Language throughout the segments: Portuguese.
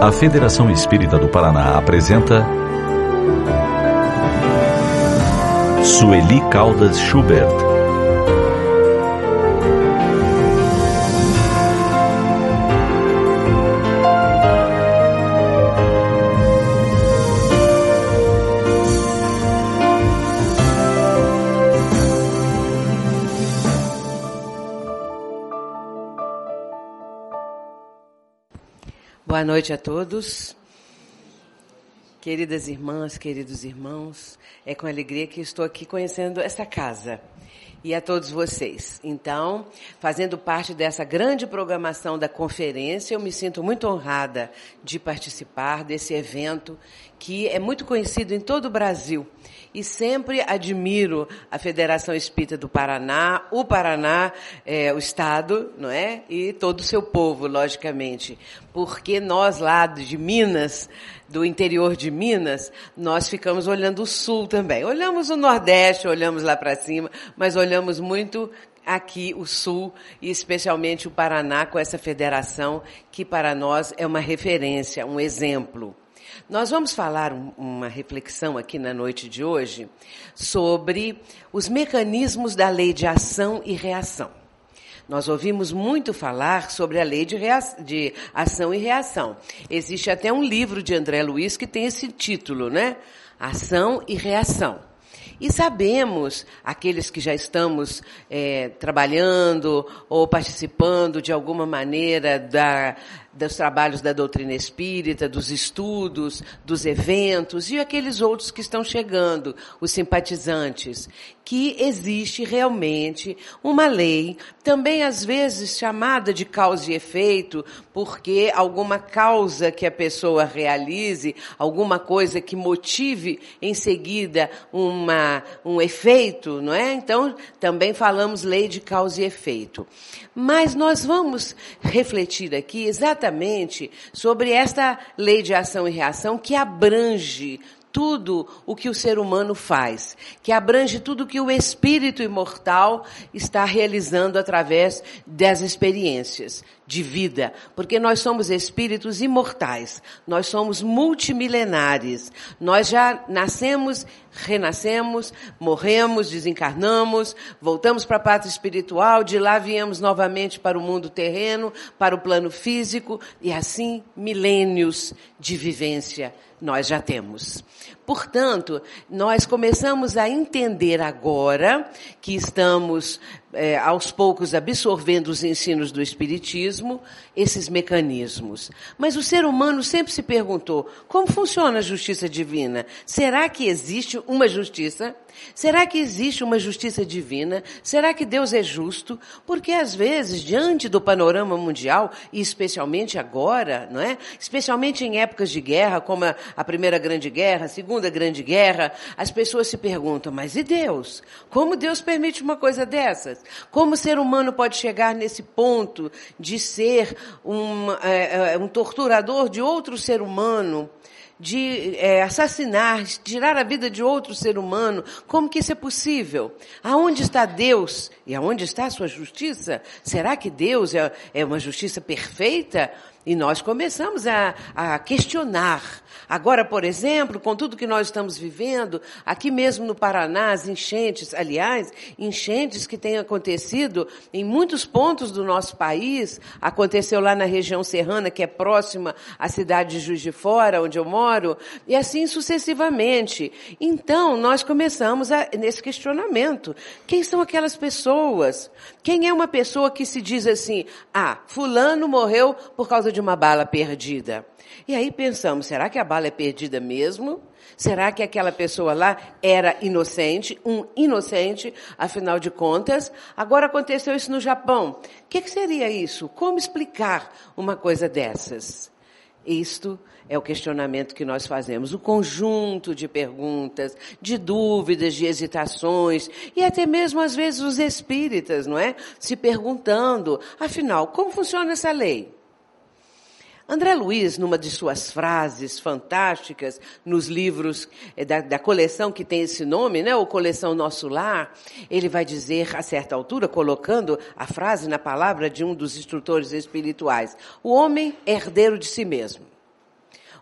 A Federação Espírita do Paraná apresenta Sueli Caldas Schubert Boa noite a todos. Queridas irmãs, queridos irmãos, é com alegria que estou aqui conhecendo essa casa e a todos vocês. Então, fazendo parte dessa grande programação da conferência, eu me sinto muito honrada de participar desse evento que é muito conhecido em todo o Brasil. E sempre admiro a Federação Espírita do Paraná, o Paraná, é, o Estado, não é? E todo o seu povo, logicamente. Porque nós lá de Minas, do interior de Minas, nós ficamos olhando o sul também. Olhamos o Nordeste, olhamos lá para cima, mas olhamos muito aqui o Sul e especialmente o Paraná com essa federação que para nós é uma referência, um exemplo. Nós vamos falar um, uma reflexão aqui na noite de hoje sobre os mecanismos da lei de ação e reação. Nós ouvimos muito falar sobre a lei de, de, ação e reação. Existe até um livro de André Luiz que tem esse título, né? Ação e reação. E sabemos, aqueles que já estamos é, trabalhando ou participando de alguma maneira da, dos trabalhos da doutrina espírita, dos estudos, dos eventos e aqueles outros que estão chegando, os simpatizantes, que existe realmente uma lei, também às vezes chamada de causa e efeito, porque alguma causa que a pessoa realize, alguma coisa que motive em seguida uma, um efeito, não é? Então, também falamos lei de causa e efeito. Mas nós vamos refletir aqui exatamente sobre esta lei de ação e reação que abrange tudo o que o ser humano faz, que abrange tudo o que o espírito imortal está realizando através das experiências de vida, porque nós somos espíritos imortais, nós somos multimilenares, nós já nascemos, renascemos, morremos, desencarnamos, voltamos para a pátria espiritual, de lá viemos novamente para o mundo terreno, para o plano físico, e assim milênios de vivência nós já temos. Portanto, nós começamos a entender agora que estamos é, aos poucos absorvendo os ensinos do Espiritismo, esses mecanismos. Mas o ser humano sempre se perguntou: como funciona a justiça divina? Será que existe uma justiça? Será que existe uma justiça divina? Será que Deus é justo? Porque às vezes, diante do panorama mundial, e especialmente agora, não é? Especialmente em épocas de guerra, como a, Primeira Grande Guerra, a Segunda Grande Guerra, as pessoas se perguntam: mas e Deus? Como Deus permite uma coisa dessas? Como o ser humano pode chegar nesse ponto de ser um, é, é, um torturador de outro ser humano? De é, assassinar, tirar a vida de outro ser humano. Como que isso é possível? Aonde está Deus? E aonde está a sua justiça? Será que Deus é, é uma justiça perfeita? E nós começamos a, a, questionar. Agora, por exemplo, com tudo que nós estamos vivendo, aqui mesmo no Paraná, as enchentes, aliás, enchentes que têm acontecido em muitos pontos do nosso país, aconteceu lá na região serrana, que é próxima à cidade de Juiz de Fora, onde eu moro, e assim sucessivamente. Então, nós começamos a, nesse questionamento. Quem são aquelas pessoas? Quem é uma pessoa que se diz assim, ah, fulano morreu por causa de uma bala perdida. E aí pensamos, será que a bala é perdida mesmo? Será que aquela pessoa lá era inocente, um inocente, afinal de contas? Agora aconteceu isso no Japão. O que, que seria isso? Como explicar uma coisa dessas? Isto é o questionamento que nós fazemos, o conjunto de perguntas, de dúvidas, de hesitações, e até mesmo às vezes os espíritas, não é? Se perguntando, afinal, como funciona essa lei? André Luiz, numa de suas frases fantásticas, nos livros eh, da, da, coleção que tem esse nome, né, ou Coleção Nosso Lar, ele vai dizer, a certa altura, colocando a frase na palavra de um dos instrutores espirituais, o homem é herdeiro de si mesmo.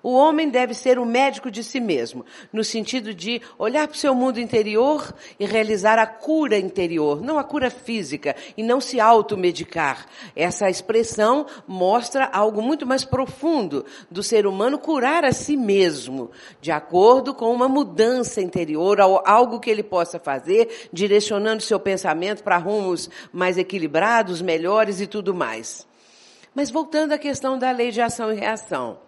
O homem deve ser o médico de si mesmo, no sentido de olhar para o seu mundo interior e realizar a cura interior, não a cura física, e não se automedicar. Essa expressão mostra algo muito mais profundo do ser humano curar a si mesmo, de acordo com uma mudança interior, algo que ele possa fazer, direcionando seu pensamento para rumos mais equilibrados, melhores e tudo mais. Mas voltando à questão da lei de ação e reação.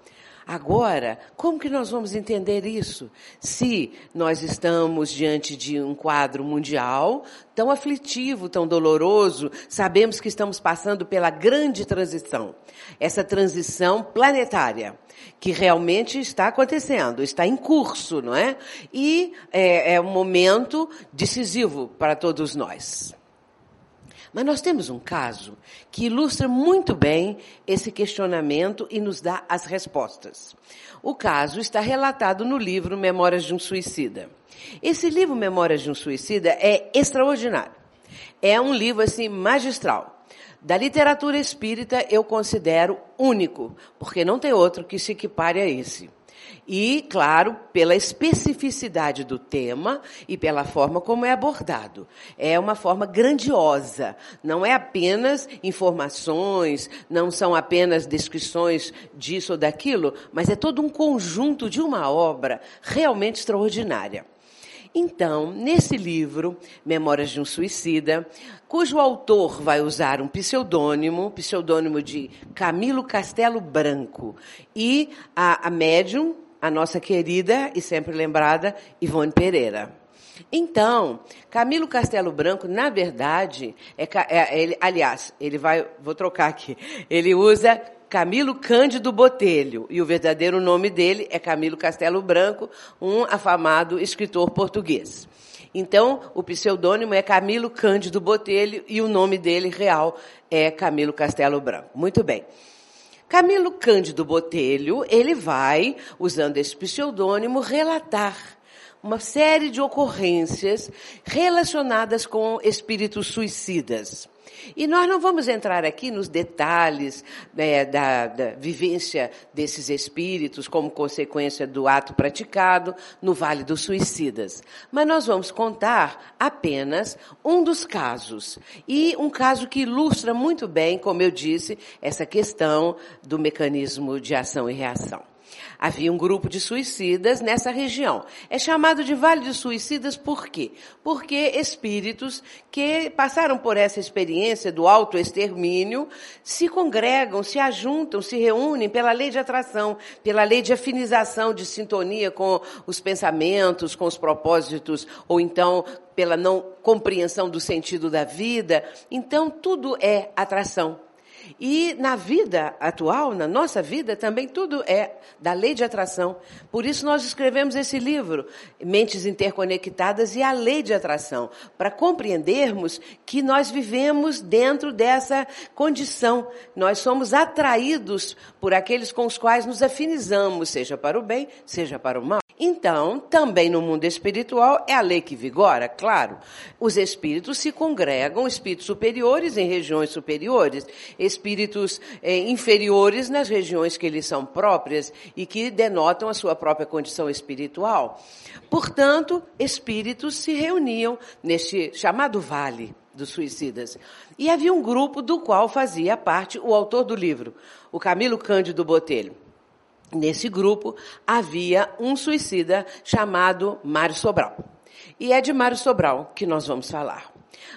Agora, como que nós vamos entender isso? Se nós estamos diante de um quadro mundial tão aflitivo, tão doloroso, sabemos que estamos passando pela grande transição. Essa transição planetária, que realmente está acontecendo, está em curso, não é? E é, é um momento decisivo para todos nós. Mas nós temos um caso que ilustra muito bem esse questionamento e nos dá as respostas. O caso está relatado no livro Memórias de um Suicida. Esse livro Memórias de um Suicida é extraordinário. É um livro assim magistral. Da literatura espírita eu considero único, porque não tem outro que se equipare a esse. E, claro, pela especificidade do tema e pela forma como é abordado. É uma forma grandiosa. Não é apenas informações, não são apenas descrições disso ou daquilo, mas é todo um conjunto de uma obra realmente extraordinária. Então, nesse livro, Memórias de um Suicida, cujo autor vai usar um pseudônimo, pseudônimo de Camilo Castelo Branco, e a, a médium, a nossa querida e sempre lembrada Ivone Pereira. Então, Camilo Castelo Branco, na verdade, é, é ele, aliás, ele vai, vou trocar aqui, ele usa Camilo Cândido Botelho, e o verdadeiro nome dele é Camilo Castelo Branco, um afamado escritor português. Então, o pseudônimo é Camilo Cândido Botelho e o nome dele real é Camilo Castelo Branco. Muito bem. Camilo Cândido Botelho, ele vai, usando esse pseudônimo, relatar uma série de ocorrências relacionadas com espíritos suicidas. E nós não vamos entrar aqui nos detalhes né, da, da vivência desses espíritos como consequência do ato praticado no Vale dos Suicidas. Mas nós vamos contar apenas um dos casos. E um caso que ilustra muito bem, como eu disse, essa questão do mecanismo de ação e reação. Havia um grupo de suicidas nessa região. É chamado de Vale dos Suicidas por quê? Porque espíritos que passaram por essa experiência do autoextermínio se congregam, se ajuntam, se reúnem pela lei de atração, pela lei de afinização, de sintonia com os pensamentos, com os propósitos, ou então pela não compreensão do sentido da vida. Então, tudo é atração. E na vida atual, na nossa vida, também tudo é da lei de atração. Por isso nós escrevemos esse livro, Mentes Interconectadas e a Lei de Atração, para compreendermos que nós vivemos dentro dessa condição. Nós somos atraídos por aqueles com os quais nos afinizamos, seja para o bem, seja para o mal. Então, também no mundo espiritual, é a lei que vigora, claro. Os espíritos se congregam, espíritos superiores em regiões superiores, espíritos eh, inferiores nas regiões que lhes são próprias e que denotam a sua própria condição espiritual. Portanto, espíritos se reuniam neste chamado vale dos suicidas. E havia um grupo do qual fazia parte o autor do livro, o Camilo Cândido Botelho. Nesse grupo havia um suicida chamado Mário Sobral. E é de Mário Sobral que nós vamos falar.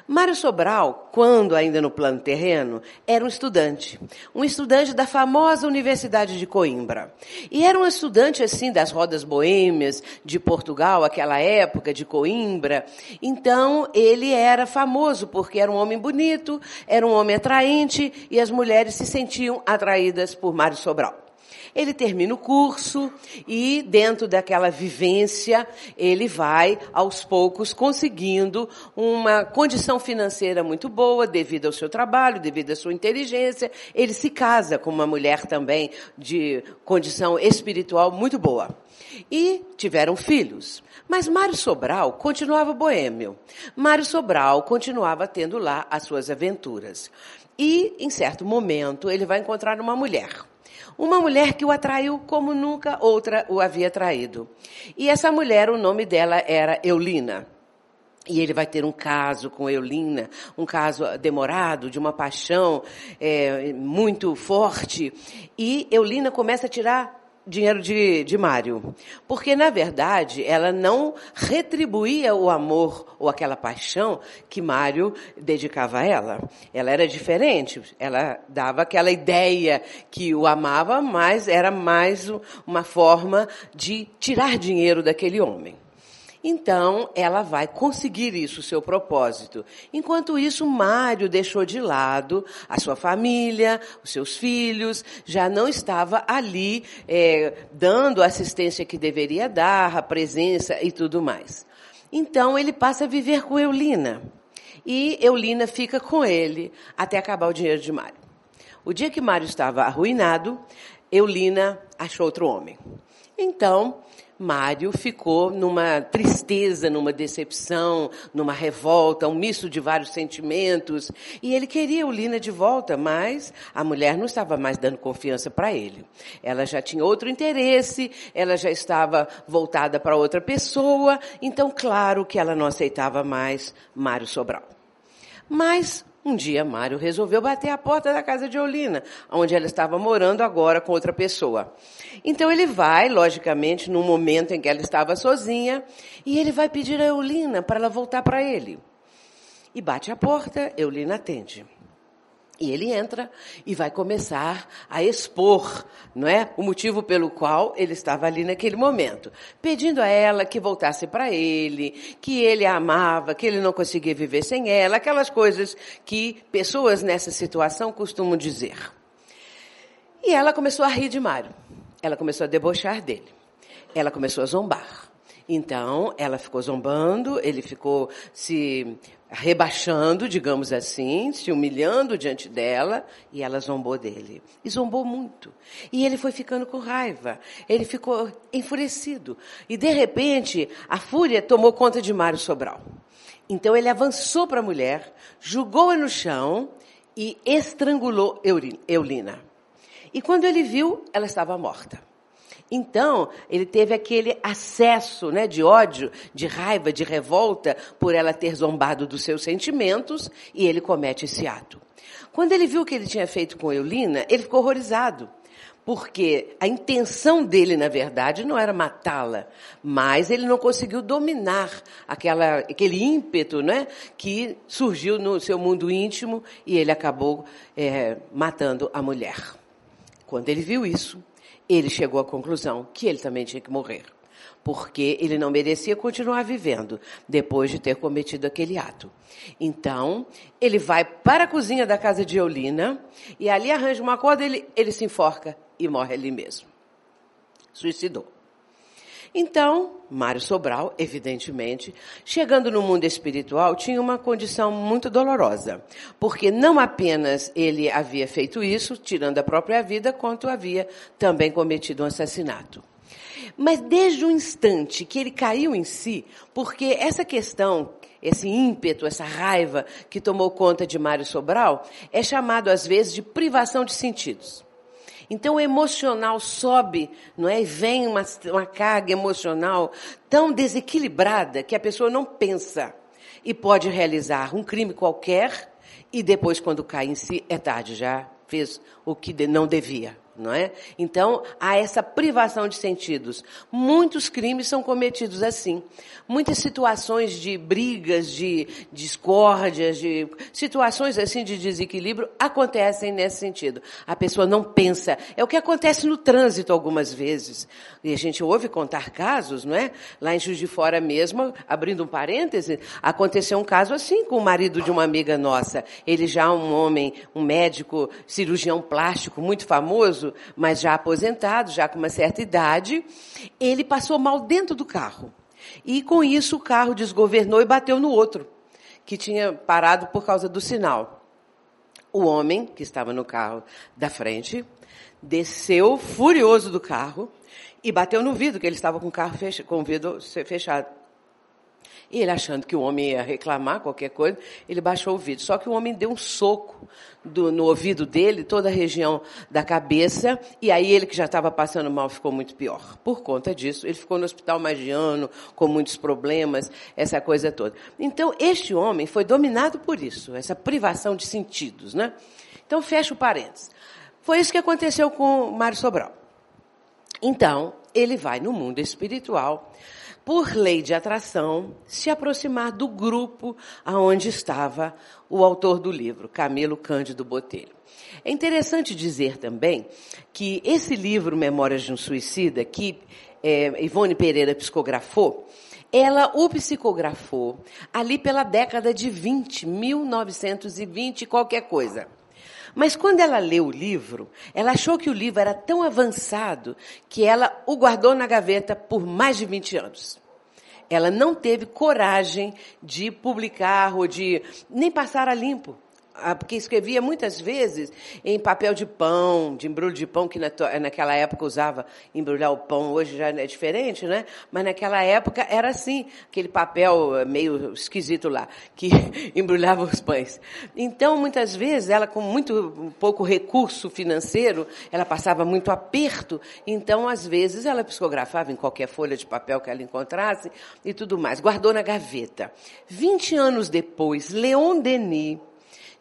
Mário Sobral, quando ainda no plano terreno, era um estudante. Um estudante da famosa Universidade de Coimbra. E era um estudante, assim, das rodas boêmias de Portugal, aquela época de Coimbra. Então, ele era famoso porque era um homem bonito, era um homem atraente e as mulheres se sentiam atraídas por Mário Sobral. Ele termina o curso e, dentro daquela vivência, ele vai, aos poucos, conseguindo uma condição financeira muito boa, devido ao seu trabalho, devido à sua inteligência. Ele se casa com uma mulher também de condição espiritual muito boa. E tiveram filhos. Mas Mário Sobral continuava boêmio. Mário Sobral continuava tendo lá as suas aventuras. E, em certo momento, ele vai encontrar uma mulher Uma mulher que o atraiu como nunca outra o havia traído. E essa mulher, o nome dela era Eulina. E ele vai ter um caso com Eulina, um caso demorado, de uma paixão é, muito forte. E Eulina começa a tirar dinheiro de, de Mário. Porque, na verdade, ela não retribuía o amor ou aquela paixão que Mário dedicava a ela. Ela era diferente. Ela dava aquela ideia que o amava, mas era mais uma forma de tirar dinheiro daquele homem. Então, ela vai conseguir isso, o seu propósito. Enquanto isso, Mário deixou de lado a sua família, os seus filhos, já não estava ali é, dando a assistência que deveria dar, a presença e tudo mais. Então, ele passa a viver com Eulina. E Eulina fica com ele até acabar o dinheiro de Mário. O dia que Mário estava arruinado, Eulina achou outro homem. Então, Mário ficou numa tristeza, numa decepção, numa revolta, um misto de vários sentimentos. E ele queria Eulina de volta, mas a mulher não estava mais dando confiança para ele. Ela já tinha outro interesse, ela já estava voltada para outra pessoa, então, claro que ela não aceitava mais Mário Sobral. Mas um dia Mário resolveu bater a porta da casa de Eulina, onde ela estava morando agora com outra pessoa. Então ele vai, logicamente, num momento em que ela estava sozinha, e ele vai pedir a Eulina para ela voltar para ele. E bate a porta, Eulina atende. E ele entra e vai começar a expor, não é, o motivo pelo qual ele estava ali naquele momento, pedindo a ela que voltasse para ele, que ele a amava, que ele não conseguia viver sem ela, aquelas coisas que pessoas nessa situação costumam dizer. E ela começou a rir de Mário. Ela começou a debochar dele. Ela começou a zombar. Então, ela ficou zombando, ele ficou se rebaixando, digamos assim, se humilhando diante dela, e ela zombou dele. E zombou muito. E ele foi ficando com raiva. Ele ficou enfurecido. E de repente, a fúria tomou conta de Mário Sobral. Então ele avançou para a mulher, jogou-a no chão e estrangulou Eulina. E quando ele viu, ela estava morta. Então, ele teve aquele acesso né, de ódio, de raiva, de revolta por ela ter zombado dos seus sentimentos e ele comete esse ato. Quando ele viu o que ele tinha feito com Eulina, ele ficou horrorizado. Porque a intenção dele, na verdade, não era matá-la, mas ele não conseguiu dominar aquela, aquele ímpeto né, que surgiu no seu mundo íntimo e ele acabou é, matando a mulher. Quando ele viu isso, ele chegou à conclusão que ele também tinha que morrer, porque ele não merecia continuar vivendo depois de ter cometido aquele ato. Então, ele vai para a cozinha da casa de Eulina e ali arranja uma corda, ele, ele se enforca e morre ali mesmo. Suicidou. Então, Mário Sobral, evidentemente, chegando no mundo espiritual, tinha uma condição muito dolorosa, porque não apenas ele havia feito isso, tirando a própria vida, quanto havia também cometido um assassinato. Mas desde o instante que ele caiu em si, porque essa questão, esse ímpeto, essa raiva que tomou conta de Mário Sobral, é chamado às vezes de privação de sentidos. Então o emocional sobe, não é? E vem uma, uma carga emocional tão desequilibrada que a pessoa não pensa e pode realizar um crime qualquer e depois, quando cai em si, é tarde, já fez o que não devia não é? Então, há essa privação de sentidos. Muitos crimes são cometidos assim. Muitas situações de brigas, de discórdias, de situações assim de desequilíbrio acontecem nesse sentido. A pessoa não pensa. É o que acontece no trânsito algumas vezes. E a gente ouve contar casos, não é? Lá em Juiz de Fora mesmo, abrindo um parêntese, aconteceu um caso assim com o marido de uma amiga nossa. Ele já um homem, um médico, cirurgião plástico muito famoso, mas já aposentado, já com uma certa idade, ele passou mal dentro do carro. E com isso o carro desgovernou e bateu no outro, que tinha parado por causa do sinal. O homem, que estava no carro da frente, desceu furioso do carro e bateu no vidro, que ele estava com o carro fech com o vidro fechado. E ele achando que o homem ia reclamar qualquer coisa, ele baixou o vidro. Só que o homem deu um soco do, no ouvido dele, toda a região da cabeça, e aí ele que já estava passando mal ficou muito pior. Por conta disso, ele ficou no hospital mais de ano, com muitos problemas, essa coisa toda. Então, este homem foi dominado por isso, essa privação de sentidos, né? Então, fecha o parênteses. Foi isso que aconteceu com Mário Sobral. Então, ele vai no mundo espiritual, por lei de atração, se aproximar do grupo aonde estava o autor do livro, Camilo Cândido Botelho. É interessante dizer também que esse livro, Memórias de um Suicida, que é, Ivone Pereira psicografou, ela o psicografou ali pela década de 20, 1920, qualquer coisa. Mas quando ela leu o livro, ela achou que o livro era tão avançado que ela o guardou na gaveta por mais de 20 anos. Ela não teve coragem de publicar ou de nem passar a limpo. Ah, porque escrevia muitas vezes em papel de pão, de embrulho de pão, que na, naquela época usava embrulhar o pão, hoje já é diferente, né? Mas naquela época era assim, aquele papel eh, meio esquisito lá, que embrulhava os pães. Então, muitas vezes, ela com muito pouco recurso financeiro, ela passava muito aperto, então, às vezes, ela psicografava em qualquer folha de papel que ela encontrasse e tudo mais. Guardou na gaveta. Vinte anos depois, Leon Denis,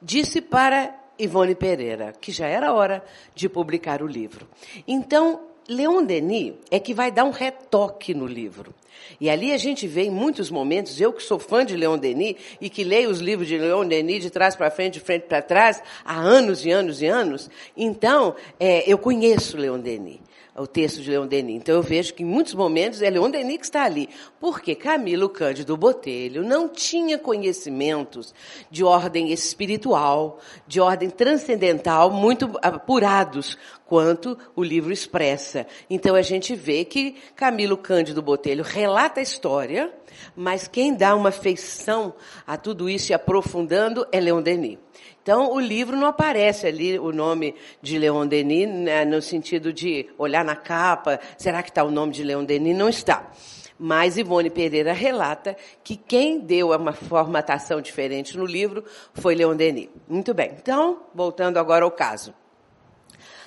disse para Ivone Pereira que já era hora de publicar o livro. Então, Leon Denis é que vai dar um retoque no livro. E ali a gente vê em muitos momentos, eu que sou fã de Leon Denis e que leio os livros de Leon Denis de trás para frente, de frente para trás, há anos e anos e anos, então é, eu conheço Leon Denis o texto de Leon Denis. Então eu vejo que em muitos momentos é Leon Denis que está ali. Porque Camilo Cândido Botelho não tinha conhecimentos de ordem espiritual, de ordem transcendental, muito apurados quanto o livro expressa. Então a gente vê que Camilo Cândido Botelho relata a história, mas quem dá uma feição a tudo isso e aprofundando é Leon Denis. Então, o livro não aparece ali o nome de Leon Denis, né, no sentido de olhar na capa, será que está o nome de Leon Denis? Não está. Mas Ivone Pereira relata que quem deu uma formatação diferente no livro foi Leon Denis. Muito bem. Então, voltando agora ao caso.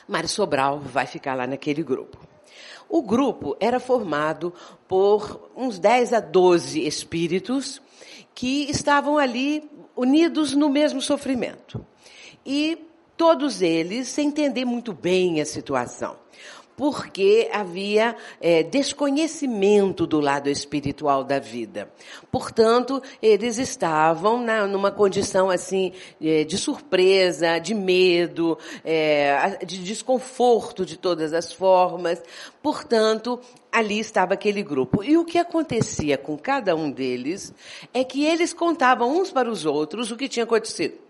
Mário Sobral vai ficar lá naquele grupo. O grupo era formado por uns 10 a 12 espíritos que estavam ali unidos no mesmo sofrimento. E todos eles sem entender muito bem a situação porque havia é, desconhecimento do lado espiritual da vida. Portanto, eles estavam na, numa condição assim é, de surpresa, de medo, é, de desconforto de todas as formas. Portanto, ali estava aquele grupo. E o que acontecia com cada um deles é que eles contavam uns para os outros o que tinha acontecido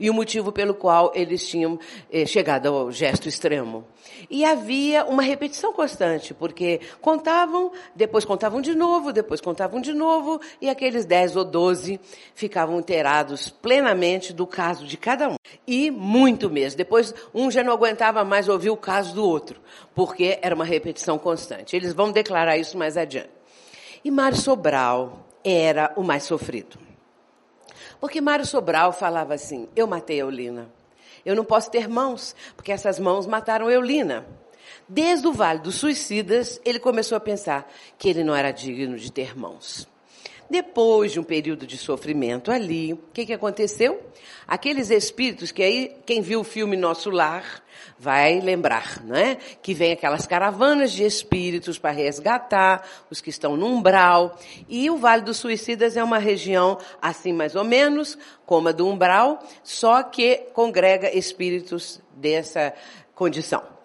e o motivo pelo qual eles tinham eh, chegado ao gesto extremo. E havia uma repetição constante, porque contavam, depois contavam de novo, depois contavam de novo, e aqueles dez ou doze ficavam inteirados plenamente do caso de cada um. E muito mesmo. Depois, um já não aguentava mais ouvir o caso do outro, porque era uma repetição constante. Eles vão declarar isso mais adiante. E Mário Sobral era o mais sofrido. Porque Mário Sobral falava assim: eu matei a Eulina. Eu não posso ter mãos, porque essas mãos mataram a Eulina. Desde o Vale dos Suicidas, ele começou a pensar que ele não era digno de ter mãos. Depois de um período de sofrimento ali, o que, que aconteceu? Aqueles espíritos que aí, quem viu o filme Nosso Lar, vai lembrar, né? Que vem aquelas caravanas de espíritos para resgatar os que estão no umbral. E o Vale dos Suicidas é uma região assim mais ou menos, como a do umbral, só que congrega espíritos dessa condição.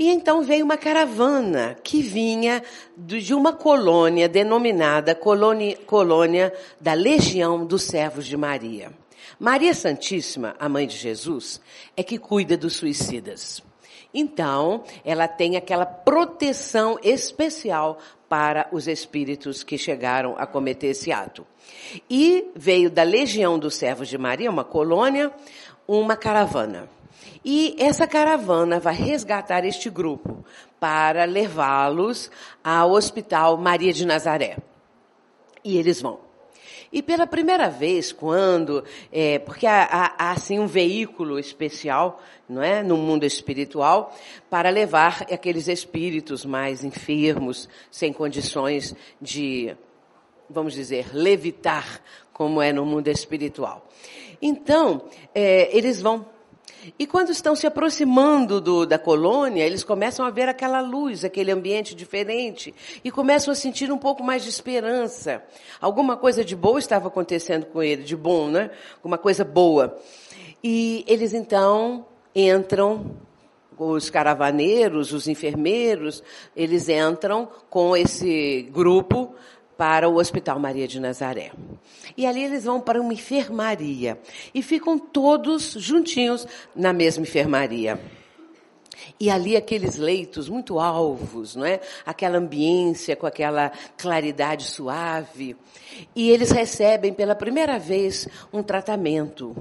E então veio uma caravana que vinha de uma colônia denominada colônia, colônia da Legião dos Servos de Maria. Maria Santíssima, a mãe de Jesus, é que cuida dos suicidas. Então, ela tem aquela proteção especial para os espíritos que chegaram a cometer esse ato. E veio da Legião dos Servos de Maria, uma colônia, uma caravana. E essa caravana vai resgatar este grupo para levá-los ao Hospital Maria de Nazaré. E eles vão. E pela primeira vez, quando, é, porque há, há, há, assim um veículo especial, não é, no mundo espiritual, para levar aqueles espíritos mais enfermos, sem condições de, vamos dizer, levitar, como é no mundo espiritual. Então, é, eles vão e quando estão se aproximando do, da colônia, eles começam a ver aquela luz, aquele ambiente diferente, e começam a sentir um pouco mais de esperança. Alguma coisa de boa estava acontecendo com ele, de bom, né? Alguma coisa boa. E eles então entram, os caravaneiros, os enfermeiros, eles entram com esse grupo para o Hospital Maria de Nazaré. E ali eles vão para uma enfermaria e ficam todos juntinhos na mesma enfermaria. E ali aqueles leitos muito alvos, não é? Aquela ambiência com aquela claridade suave. E eles recebem pela primeira vez um tratamento.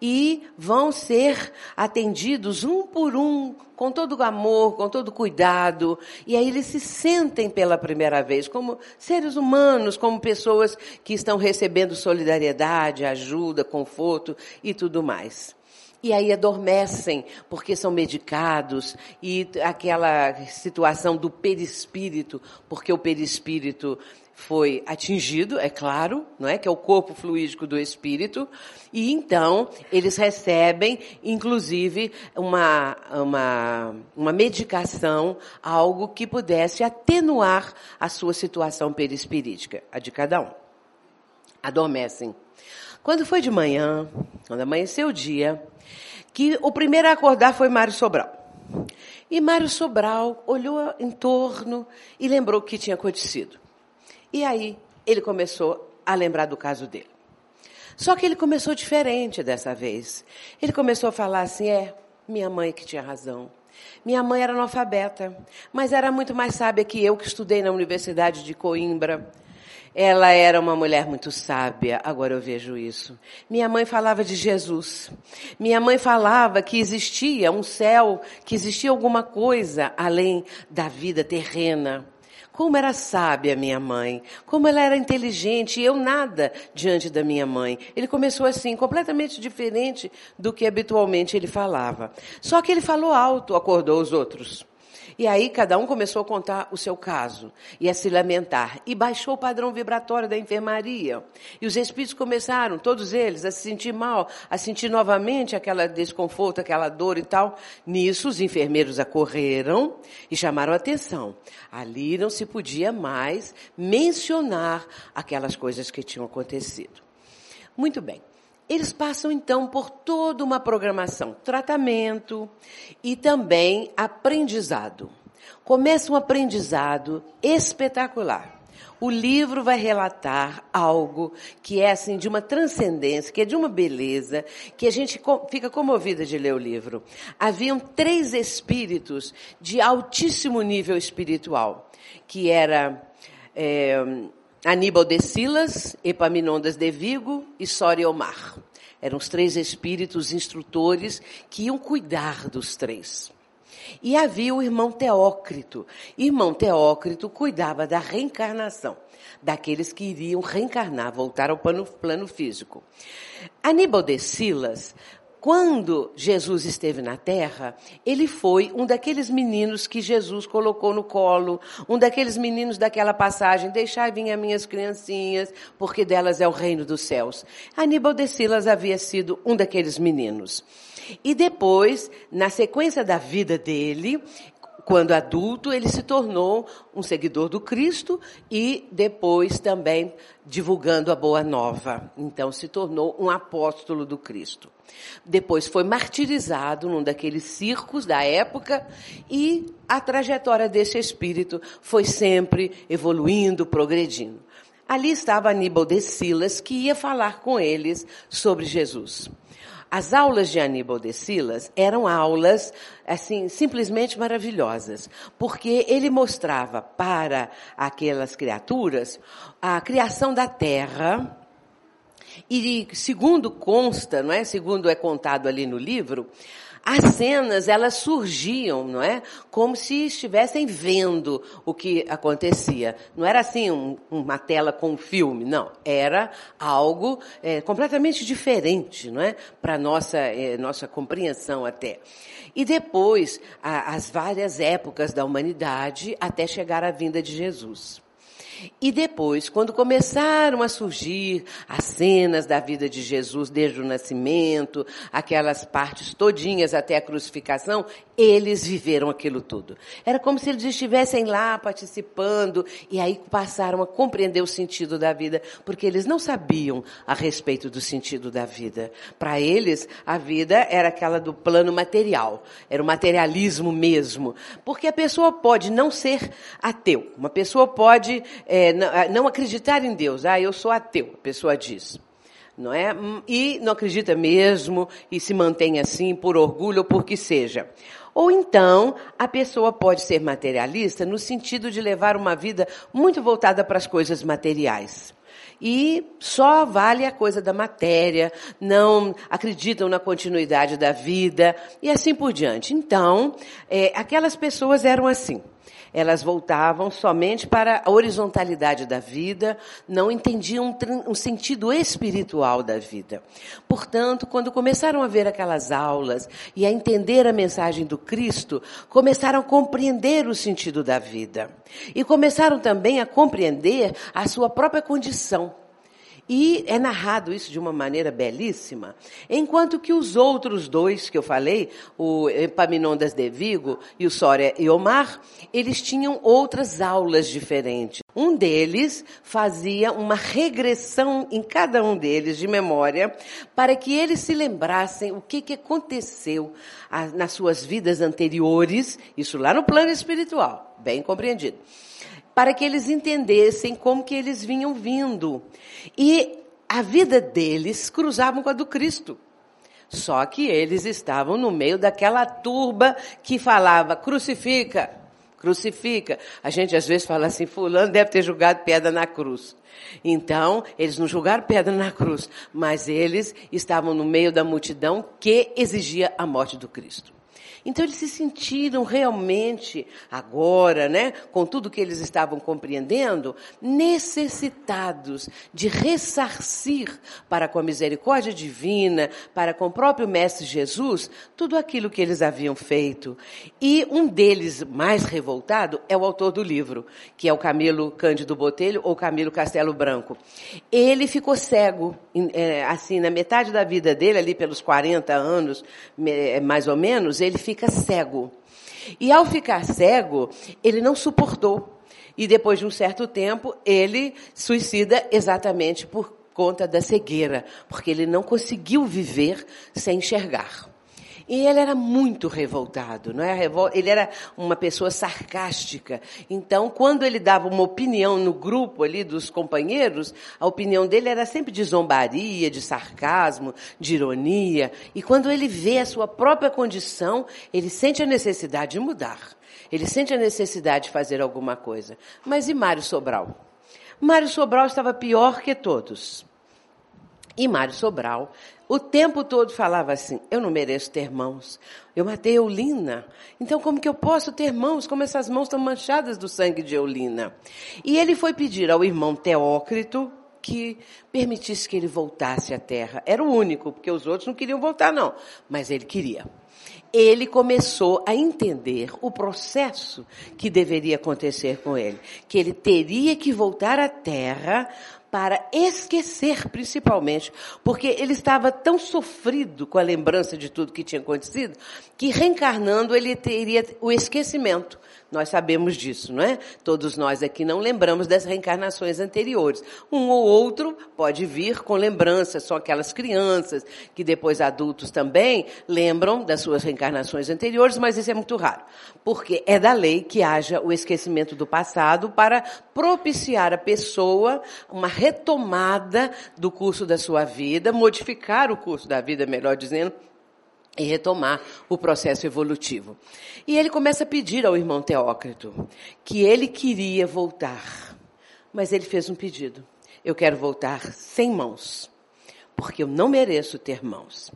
E vão ser atendidos um por um, com todo o amor, com todo o cuidado. E aí eles se sentem pela primeira vez como seres humanos, como pessoas que estão recebendo solidariedade, ajuda, conforto e tudo mais. E aí adormecem, porque são medicados, e aquela situação do perispírito, porque o perispírito foi atingido, é claro, não é? Que é o corpo fluídico do espírito. E então, eles recebem, inclusive, uma, uma, uma medicação, algo que pudesse atenuar a sua situação perispirítica, a de cada um. Adormecem. Quando foi de manhã, quando amanheceu o dia, que o primeiro a acordar foi Mário Sobral. E Mário Sobral olhou em torno e lembrou o que tinha acontecido. E aí ele começou a lembrar do caso dele. Só que ele começou diferente dessa vez. Ele começou a falar assim: é, minha mãe que tinha razão. Minha mãe era analfabeta, mas era muito mais sábia que eu, que estudei na Universidade de Coimbra. Ela era uma mulher muito sábia, agora eu vejo isso. Minha mãe falava de Jesus. Minha mãe falava que existia um céu, que existia alguma coisa além da vida terrena. Como era sábia minha mãe, como ela era inteligente, e eu nada diante da minha mãe. Ele começou assim, completamente diferente do que habitualmente ele falava. Só que ele falou alto, acordou os outros. E aí cada um começou a contar o seu caso e a se lamentar. E baixou o padrão vibratório da enfermaria. E os espíritos começaram, todos eles, a se sentir mal, a sentir novamente aquela desconforto, aquela dor e tal. Nisso, os enfermeiros acorreram e chamaram atenção. Ali não se podia mais mencionar aquelas coisas que tinham acontecido. Muito bem. Eles passam então por toda uma programação, tratamento e também aprendizado. Começa um aprendizado espetacular. O livro vai relatar algo que é assim de uma transcendência, que é de uma beleza, que a gente fica comovida de ler o livro. Haviam três espíritos de altíssimo nível espiritual, que era é, Aníbal de Silas, Epaminondas de Vigo e Soriomar. Eram os três espíritos instrutores que iam cuidar dos três. E havia o irmão Teócrito. Irmão Teócrito cuidava da reencarnação, daqueles que iriam reencarnar, voltar ao plano, plano físico. Aníbal de Silas quando Jesus esteve na terra, ele foi um daqueles meninos que Jesus colocou no colo, um daqueles meninos daquela passagem, deixai vir as minhas criancinhas, porque delas é o reino dos céus. Aníbal de Silas havia sido um daqueles meninos. E depois, na sequência da vida dele, quando adulto, ele se tornou um seguidor do Cristo e depois também divulgando a boa nova. Então se tornou um apóstolo do Cristo. Depois foi martirizado num daqueles circos da época e a trajetória desse espírito foi sempre evoluindo, progredindo. Ali estava Aníbal de Silas, que ia falar com eles sobre Jesus. As aulas de Aníbal de Silas eram aulas, assim, simplesmente maravilhosas, porque ele mostrava para aquelas criaturas a criação da terra, e segundo consta, não é? Segundo é contado ali no livro, as cenas elas surgiam, não é? Como se estivessem vendo o que acontecia. Não era assim um, uma tela com um filme, não. Era algo é, completamente diferente, não é? Para nossa é, nossa compreensão até. E depois a, as várias épocas da humanidade até chegar à vinda de Jesus. E depois, quando começaram a surgir as cenas da vida de Jesus desde o nascimento, aquelas partes todinhas até a crucificação, eles viveram aquilo tudo. Era como se eles estivessem lá participando e aí passaram a compreender o sentido da vida, porque eles não sabiam a respeito do sentido da vida. Para eles, a vida era aquela do plano material, era o materialismo mesmo, porque a pessoa pode não ser ateu, uma pessoa pode é, não acreditar em Deus. Ah, eu sou ateu, a pessoa diz não é? E não acredita mesmo e se mantém assim por orgulho ou por que seja. Ou então, a pessoa pode ser materialista no sentido de levar uma vida muito voltada para as coisas materiais. E só vale a coisa da matéria, não acreditam na continuidade da vida e assim por diante. Então, é, aquelas pessoas eram assim. Elas voltavam somente para a horizontalidade da vida, não entendiam um, sentido espiritual da vida. Portanto, quando começaram a ver aquelas aulas e a entender a mensagem do Cristo, começaram a compreender o sentido da vida. E começaram também a compreender a sua própria condição. E é narrado isso de uma maneira belíssima, enquanto que os outros dois que eu falei, o Epaminondas de Vigo e o Sória e Omar, eles tinham outras aulas diferentes. Um deles fazia uma regressão em cada um deles de memória, para que eles se lembrassem o que, que aconteceu nas suas vidas anteriores, isso lá no plano espiritual, bem compreendido para que eles entendessem como que eles vinham vindo. E a vida deles cruzava com a do Cristo. Só que eles estavam no meio daquela turba que falava crucifica, crucifica. A gente às vezes fala assim, fulano deve ter jogado pedra na cruz. Então, eles não jogaram pedra na cruz, mas eles estavam no meio da multidão que exigia a morte do Cristo. Então eles se sentiram realmente agora, né, com tudo que eles estavam compreendendo, necessitados de ressarcir para com a misericórdia divina, para com o próprio mestre Jesus, tudo aquilo que eles haviam feito. E um deles mais revoltado é o autor do livro, que é o Camilo Cândido Botelho ou Camilo Castelo Branco. Ele ficou cego, é, assim, na metade da vida dele, ali pelos 40 anos, mais ou menos, ele fica cego. E ao ficar cego, ele não suportou. E depois de um certo tempo, ele suicida exatamente por conta da cegueira, porque ele não conseguiu viver sem enxergar. E ele era muito revoltado, não é? Ele era uma pessoa sarcástica. Então, quando ele dava uma opinião no grupo ali dos companheiros, a opinião dele era sempre de zombaria, de sarcasmo, de ironia. E quando ele vê a sua própria condição, ele sente a necessidade de mudar. Ele sente a necessidade de fazer alguma coisa. Mas e Mário Sobral? Mário Sobral estava pior que todos. E Mário Sobral o tempo todo falava assim: eu não mereço ter mãos. Eu matei Eulina. Então, como que eu posso ter mãos? Como essas mãos estão manchadas do sangue de Eulina? E ele foi pedir ao irmão Teócrito que permitisse que ele voltasse à terra. Era o único, porque os outros não queriam voltar, não. Mas ele queria. Ele começou a entender o processo que deveria acontecer com ele. Que ele teria que voltar à terra para esquecer, principalmente, porque ele estava tão sofrido com a lembrança de tudo que tinha acontecido, que reencarnando ele teria o esquecimento. Nós sabemos disso, não é? Todos nós aqui não lembramos das reencarnações anteriores. Um ou outro pode vir com lembranças, são aquelas crianças que depois adultos também lembram das suas reencarnações anteriores, mas isso é muito raro. Porque é da lei que haja o esquecimento do passado para propiciar a pessoa uma retomada do curso da sua vida, modificar o curso da vida, melhor dizendo, e retomar o processo evolutivo. E ele começa a pedir ao irmão Teócrito que ele queria voltar, mas ele fez um pedido: eu quero voltar sem mãos, porque eu não mereço ter mãos.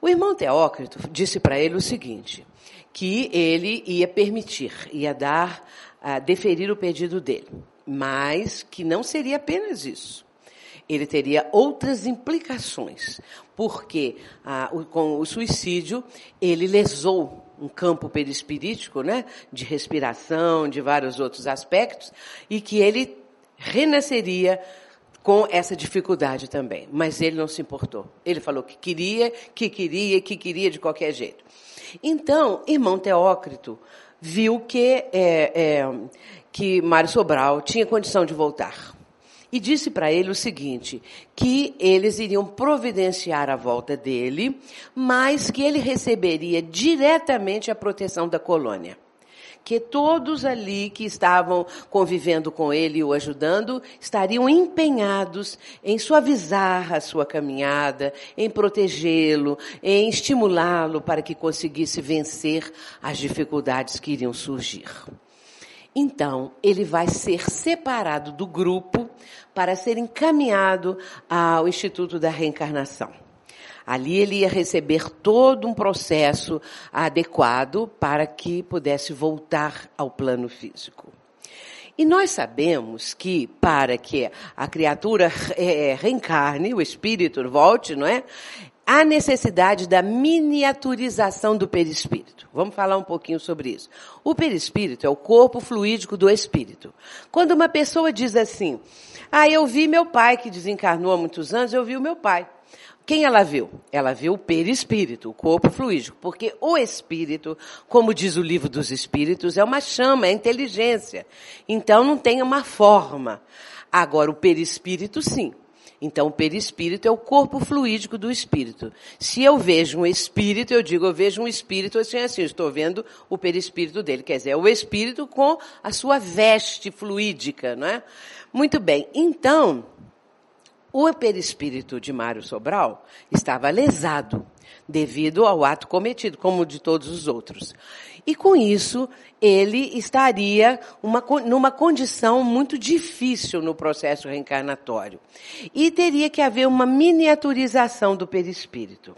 O irmão Teócrito disse para ele o seguinte, que ele ia permitir, ia dar, uh, deferir o pedido dele, mas que não seria apenas isso. Ele teria outras implicações, porque uh, o, com o suicídio ele lesou um campo perispirítico, né, de respiração, de vários outros aspectos, e que ele renasceria com essa dificuldade também. Mas ele não se importou. Ele falou que queria, que queria, que queria de qualquer jeito. Então, irmão Teócrito viu que, é, é, que Mário Sobral tinha condição de voltar. E disse para ele o seguinte, que eles iriam providenciar a volta dele, mas que ele receberia diretamente a proteção da colônia que todos ali que estavam convivendo com ele e o ajudando estariam empenhados em suavizar a sua caminhada, em protegê-lo, em estimulá-lo para que conseguisse vencer as dificuldades que iriam surgir. Então, ele vai ser separado do grupo para ser encaminhado ao Instituto da Reencarnação. Ali ele ia receber todo um processo adequado para que pudesse voltar ao plano físico. E nós sabemos que para que a criatura é, reencarne, o espírito volte, não é? Há necessidade da miniaturização do perispírito. Vamos falar um pouquinho sobre isso. O perispírito é o corpo fluídico do espírito. Quando uma pessoa diz assim, ah, eu vi meu pai que desencarnou há muitos anos, eu vi o meu pai. Quem ela viu? Ela viu o perispírito, o corpo fluídico, porque o espírito, como diz o livro dos espíritos, é uma chama, é inteligência. Então não tem uma forma. Agora o perispírito sim. Então o perispírito é o corpo fluídico do espírito. Se eu vejo um espírito, eu digo, eu vejo um espírito assim, assim, estou vendo o perispírito dele. Quer dizer, é o espírito com a sua veste fluídica, não é? Muito bem. Então, o perispírito de Mário Sobral estava lesado devido ao ato cometido, como de todos os outros. E com isso, ele estaria uma, numa condição muito difícil no processo reencarnatório. E teria que haver uma miniaturização do perispírito.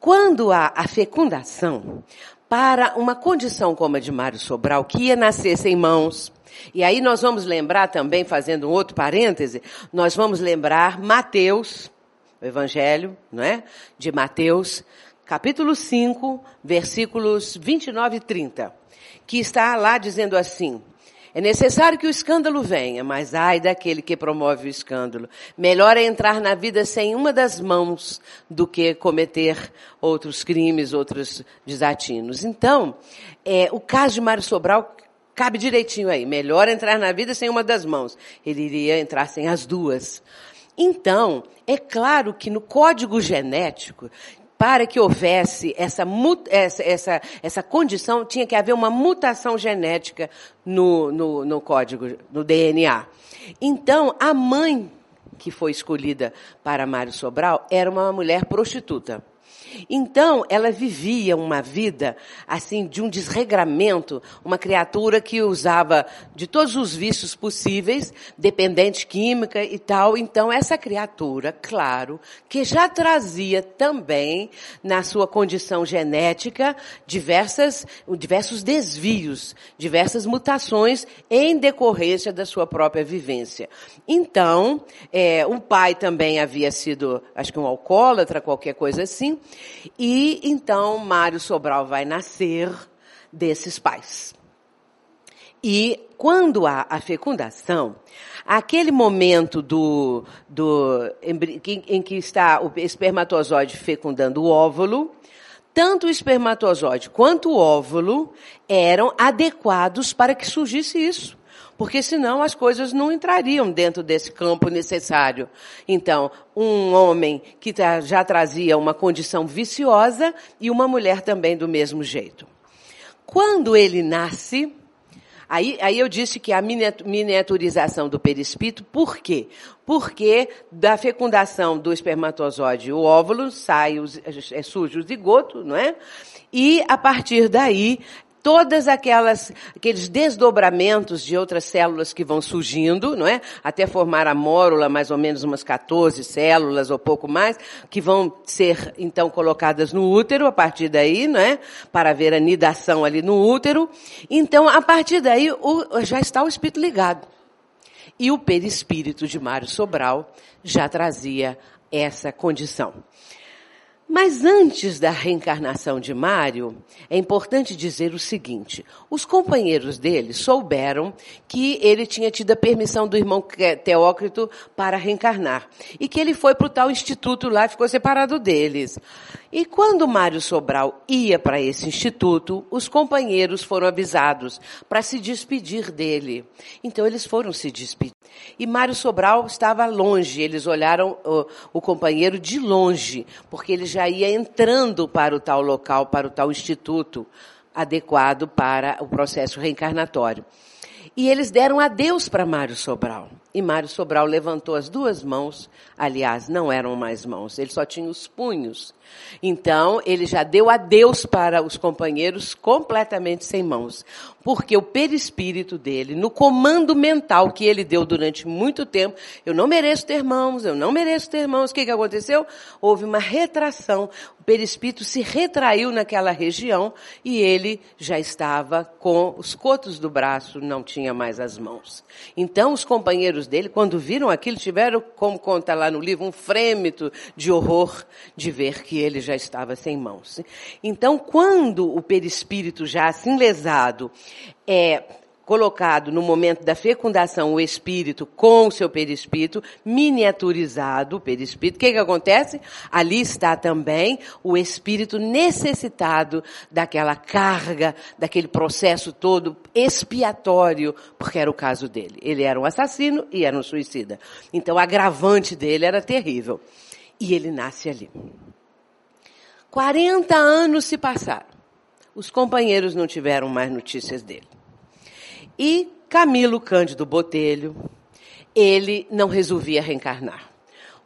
Quando há a fecundação, para uma condição como a de Mário Sobral, que ia nascer sem mãos, e aí nós vamos lembrar também, fazendo um outro parêntese, nós vamos lembrar Mateus, o Evangelho, não é? De Mateus, capítulo 5, versículos 29 e 30, que está lá dizendo assim, é necessário que o escândalo venha, mas ai daquele que promove o escândalo. Melhor é entrar na vida sem uma das mãos do que cometer outros crimes, outros desatinos. Então, é, o caso de Mário Sobral cabe direitinho aí. Melhor entrar na vida sem uma das mãos. Ele iria entrar sem as duas. Então, é claro que no código genético, para que houvesse essa, essa, essa, essa condição, tinha que haver uma mutação genética no, no, no código, no DNA. Então, a mãe que foi escolhida para Mário Sobral era uma mulher prostituta. Então, ela vivia uma vida, assim, de um desregramento, uma criatura que usava de todos os vícios possíveis, dependente química e tal. Então, essa criatura, claro, que já trazia também, na sua condição genética, diversas, diversos desvios, diversas mutações em decorrência da sua própria vivência. Então, é, um pai também havia sido, acho que um alcoólatra, qualquer coisa assim, e então Mário Sobral vai nascer desses pais. E quando há a fecundação, aquele momento do, do, em, que está o espermatozoide fecundando o óvulo, tanto o espermatozoide quanto o óvulo eram adequados para que surgisse isso porque senão as coisas não entrariam dentro desse campo necessário. Então, um homem que já trazia uma condição viciosa e uma mulher também do mesmo jeito. Quando ele nasce, Aí, aí, eu disse que a miniaturização do perispírito, por quê? Porque da fecundação do espermatozoide, o óvulo sai, é, surge o zigoto, não é? E a partir daí todas aquelas, aqueles desdobramentos de outras células que vão surgindo, não é? Até formar a mórula, mais ou menos umas 14 células ou pouco mais, que vão ser, então, colocadas no útero, a partir daí, não é? Para ver a nidação ali no útero. Então, a partir daí, o, já está o espírito ligado. E o perispírito de Mário Sobral já trazia essa condição. Mas antes da reencarnação de Mário, é importante dizer o seguinte: os companheiros dele souberam que ele tinha tido a permissão do irmão Teócrito para reencarnar e que ele foi para o tal instituto lá e ficou separado deles. E quando Mário Sobral ia para esse instituto, os companheiros foram avisados para se despedir dele. Então eles foram se despedir. E Mário Sobral estava longe, eles olharam o, o companheiro de longe, porque ele já ia entrando para o tal local, para o tal instituto adequado para o processo reencarnatório. E eles deram adeus para Mário Sobral. E Mário Sobral levantou as duas mãos, aliás, não eram mais mãos, ele só tinha os punhos. Então, ele já deu adeus para os companheiros completamente sem mãos. Porque o perispírito dele, no comando mental que ele deu durante muito tempo, eu não mereço ter mãos, eu não mereço ter mãos. O que, que aconteceu? Houve uma retração. O perispírito se retraiu naquela região e ele já estava com os cotos do braço, não tinha mais as mãos. Então, os companheiros dele, quando viram aquilo, tiveram, como conta lá no livro, um frêmito de horror de ver que ele já estava sem mãos. Então, quando o perispírito já assim lesado é colocado no momento da fecundação o espírito com o seu perispírito, miniaturizado o perispírito, o que, que acontece? Ali está também o espírito necessitado daquela carga, daquele processo todo expiatório, porque era o caso dele. Ele era um assassino e era um suicida. Então, o agravante dele era terrível. E ele nasce ali. 40 anos se passaram. Os companheiros não tiveram mais notícias dele. E Camilo Cândido Botelho, ele não resolvia reencarnar.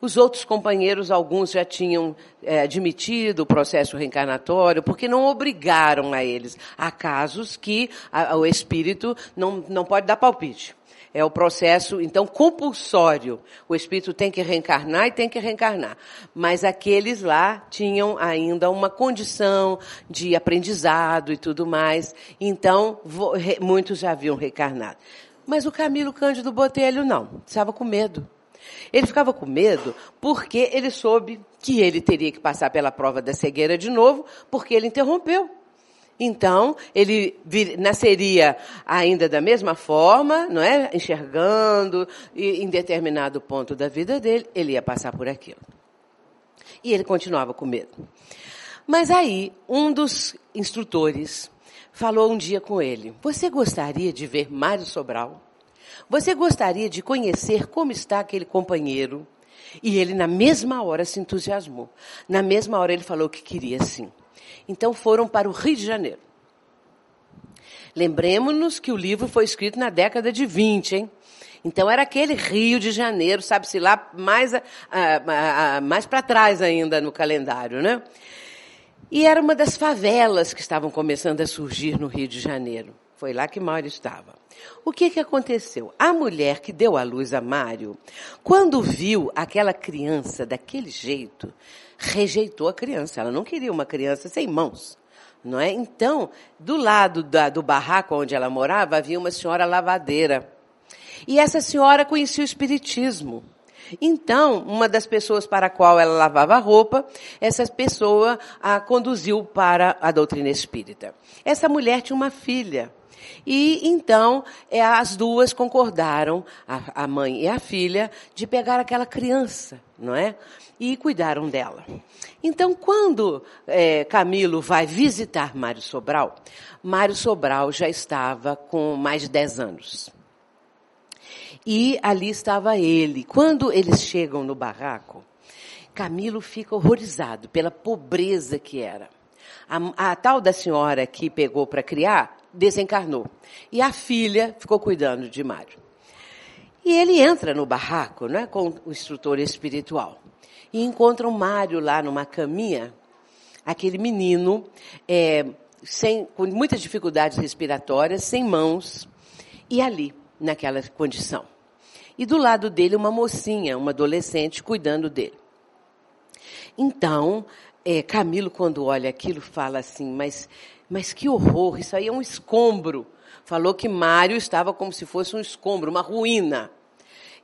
Os outros companheiros, alguns já tinham é, admitido o processo reencarnatório, porque não obrigaram a eles. Há casos que a, o espírito não, não pode dar palpite. É o processo, então, compulsório. O espírito tem que reencarnar e tem que reencarnar. Mas aqueles lá tinham ainda uma condição de aprendizado e tudo mais. Então, muitos já haviam reencarnado. Mas o Camilo Cândido Botelho não. Estava com medo. Ele ficava com medo porque ele soube que ele teria que passar pela prova da cegueira de novo, porque ele interrompeu. Então, ele vir, nasceria ainda da mesma forma, não é? Enxergando, e em determinado ponto da vida dele, ele ia passar por aquilo. E ele continuava com medo. Mas aí, um dos instrutores falou um dia com ele: Você gostaria de ver Mário Sobral? Você gostaria de conhecer como está aquele companheiro? E ele, na mesma hora, se entusiasmou. Na mesma hora, ele falou que queria sim. Então foram para o Rio de Janeiro. Lembremos-nos que o livro foi escrito na década de 20, hein? Então era aquele Rio de Janeiro, sabe-se lá, mais, mais para trás ainda no calendário, né? E era uma das favelas que estavam começando a surgir no Rio de Janeiro. Foi lá que Mário estava. O que, que aconteceu? A mulher que deu à luz a Mário, quando viu aquela criança daquele jeito, rejeitou a criança. Ela não queria uma criança sem mãos. Não é? Então, do lado da, do barraco onde ela morava, havia uma senhora lavadeira. E essa senhora conhecia o Espiritismo. Então, uma das pessoas para a qual ela lavava roupa, essa pessoa a conduziu para a doutrina espírita. Essa mulher tinha uma filha. E então é, as duas concordaram, a, a mãe e a filha, de pegar aquela criança, não é? E cuidaram dela. Então, quando é, Camilo vai visitar Mário Sobral, Mário Sobral já estava com mais de 10 anos. E ali estava ele. Quando eles chegam no barraco, Camilo fica horrorizado pela pobreza que era. A, a tal da senhora que pegou para criar desencarnou. E a filha ficou cuidando de Mário. E ele entra no barraco, né, com o instrutor espiritual. E encontra o Mário lá numa caminha, aquele menino, é, sem, com muitas dificuldades respiratórias, sem mãos, e ali, naquela condição. E do lado dele, uma mocinha, uma adolescente, cuidando dele. Então, é, Camilo, quando olha aquilo, fala assim: mas, mas que horror, isso aí é um escombro. Falou que Mário estava como se fosse um escombro, uma ruína.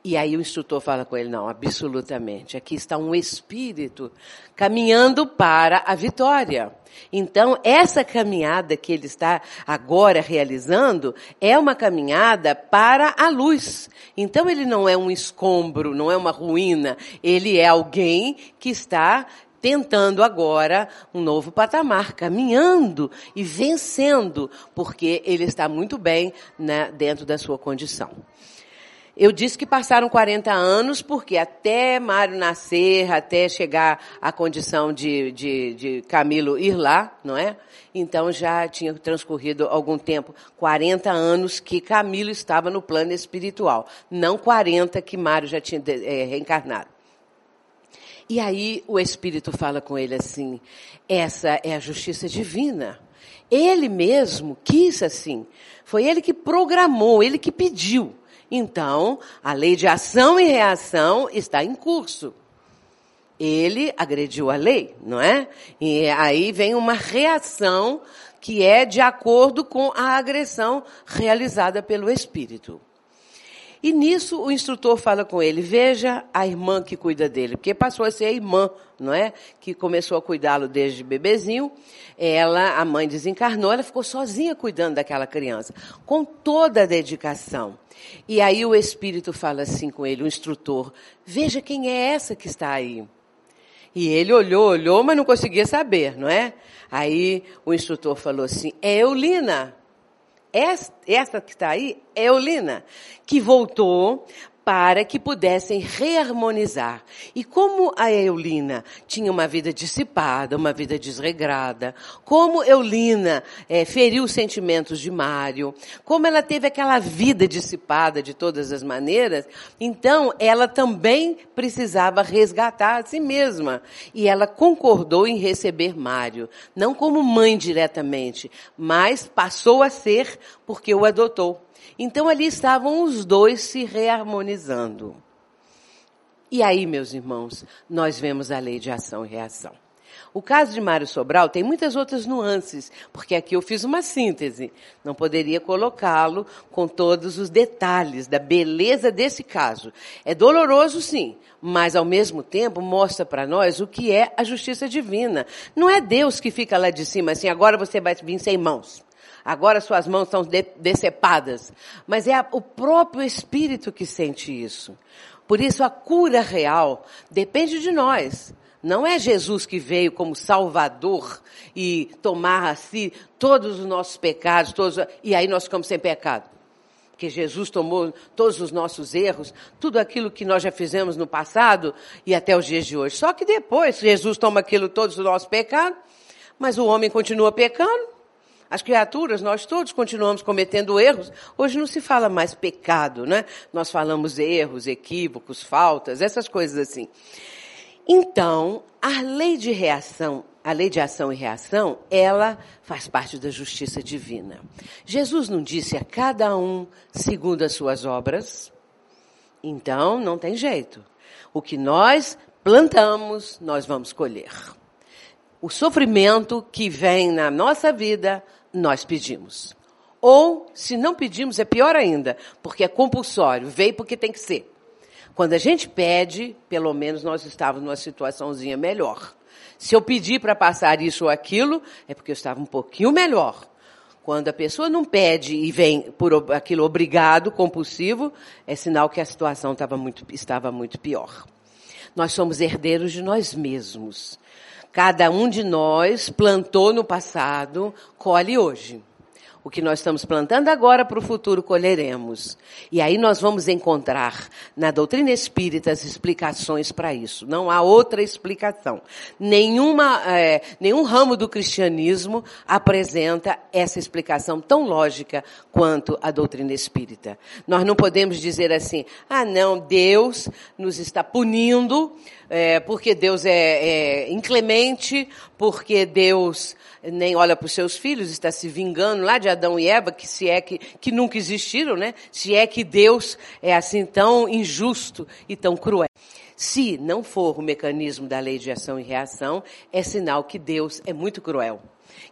E aí o instrutor fala com ele: não, absolutamente. Aqui está um espírito caminhando para a vitória. Então, essa caminhada que ele está agora realizando é uma caminhada para a luz. Então, ele não é um escombro, não é uma ruína. Ele é alguém que está tentando agora um novo patamar, caminhando e vencendo, porque ele está muito bem né, dentro da sua condição. Eu disse que passaram 40 anos, porque até Mário nascer, até chegar à condição de, de, de Camilo ir lá, não é? Então já tinha transcorrido algum tempo, 40 anos que Camilo estava no plano espiritual, não 40 que Mário já tinha é, reencarnado. E aí o Espírito fala com ele assim: essa é a justiça divina. Ele mesmo quis assim. Foi ele que programou, ele que pediu. Então, a lei de ação e reação está em curso. Ele agrediu a lei, não é? E aí vem uma reação que é de acordo com a agressão realizada pelo espírito. E nisso o instrutor fala com ele: veja a irmã que cuida dele, porque passou a ser a irmã, não é? Que começou a cuidá-lo desde bebezinho. Ela, a mãe desencarnou, ela ficou sozinha cuidando daquela criança, com toda a dedicação. E aí o espírito fala assim com ele, o instrutor: veja quem é essa que está aí. E ele olhou, olhou, mas não conseguia saber, não é? Aí o instrutor falou assim: é Eulina. Essa que está aí é Eulina, que voltou para que pudessem reharmonizar. E como a Eulina tinha uma vida dissipada, uma vida desregrada, como Eulina é, feriu os sentimentos de Mário, como ela teve aquela vida dissipada de todas as maneiras, então ela também precisava resgatar a si mesma. E ela concordou em receber Mário, não como mãe diretamente, mas passou a ser porque o adotou. Então ali estavam os dois se reharmonizando. E aí, meus irmãos, nós vemos a lei de ação e reação. O caso de Mário Sobral tem muitas outras nuances, porque aqui eu fiz uma síntese. Não poderia colocá-lo com todos os detalhes da beleza desse caso. É doloroso, sim, mas ao mesmo tempo mostra para nós o que é a justiça divina. Não é Deus que fica lá de cima assim, agora você vai vir sem mãos agora suas mãos estão de decepadas. Mas é a, o próprio Espírito que sente isso. Por isso a cura real depende de nós. Não é Jesus que veio como Salvador e tomar a si todos os nossos pecados, todos, e aí nós ficamos sem pecado. Porque Jesus tomou todos os nossos erros, tudo aquilo que nós já fizemos no passado e até os dias de hoje. Só que depois Jesus toma aquilo, todos os nossos pecados, mas o homem continua pecando. As criaturas, nós todos continuamos cometendo erros. Hoje não se fala mais pecado, né? Nós falamos erros, equívocos, faltas, essas coisas assim. Então, a lei de reação, a lei de ação e reação, ela faz parte da justiça divina. Jesus não disse a cada um segundo as suas obras? Então, não tem jeito. O que nós plantamos, nós vamos colher. O sofrimento que vem na nossa vida, nós pedimos. Ou, se não pedimos, é pior ainda, porque é compulsório, veio porque tem que ser. Quando a gente pede, pelo menos nós estávamos numa situaçãozinha melhor. Se eu pedir para passar isso ou aquilo, é porque eu estava um pouquinho melhor. Quando a pessoa não pede e vem por aquilo obrigado, compulsivo, é sinal que a situação estava muito, estava muito pior. Nós somos herdeiros de nós mesmos. Cada um de nós plantou no passado, colhe hoje. O que nós estamos plantando agora para o futuro colheremos. E aí nós vamos encontrar na doutrina espírita as explicações para isso. Não há outra explicação. Nenhuma, é, nenhum ramo do cristianismo apresenta essa explicação tão lógica quanto a doutrina espírita. Nós não podemos dizer assim, ah não, Deus nos está punindo, é, porque Deus é, é inclemente, porque Deus nem olha para os seus filhos, está se vingando lá de Adão e Eva, que se é que, que nunca existiram, né? Se é que Deus é assim tão injusto e tão cruel. Se não for o mecanismo da lei de ação e reação, é sinal que Deus é muito cruel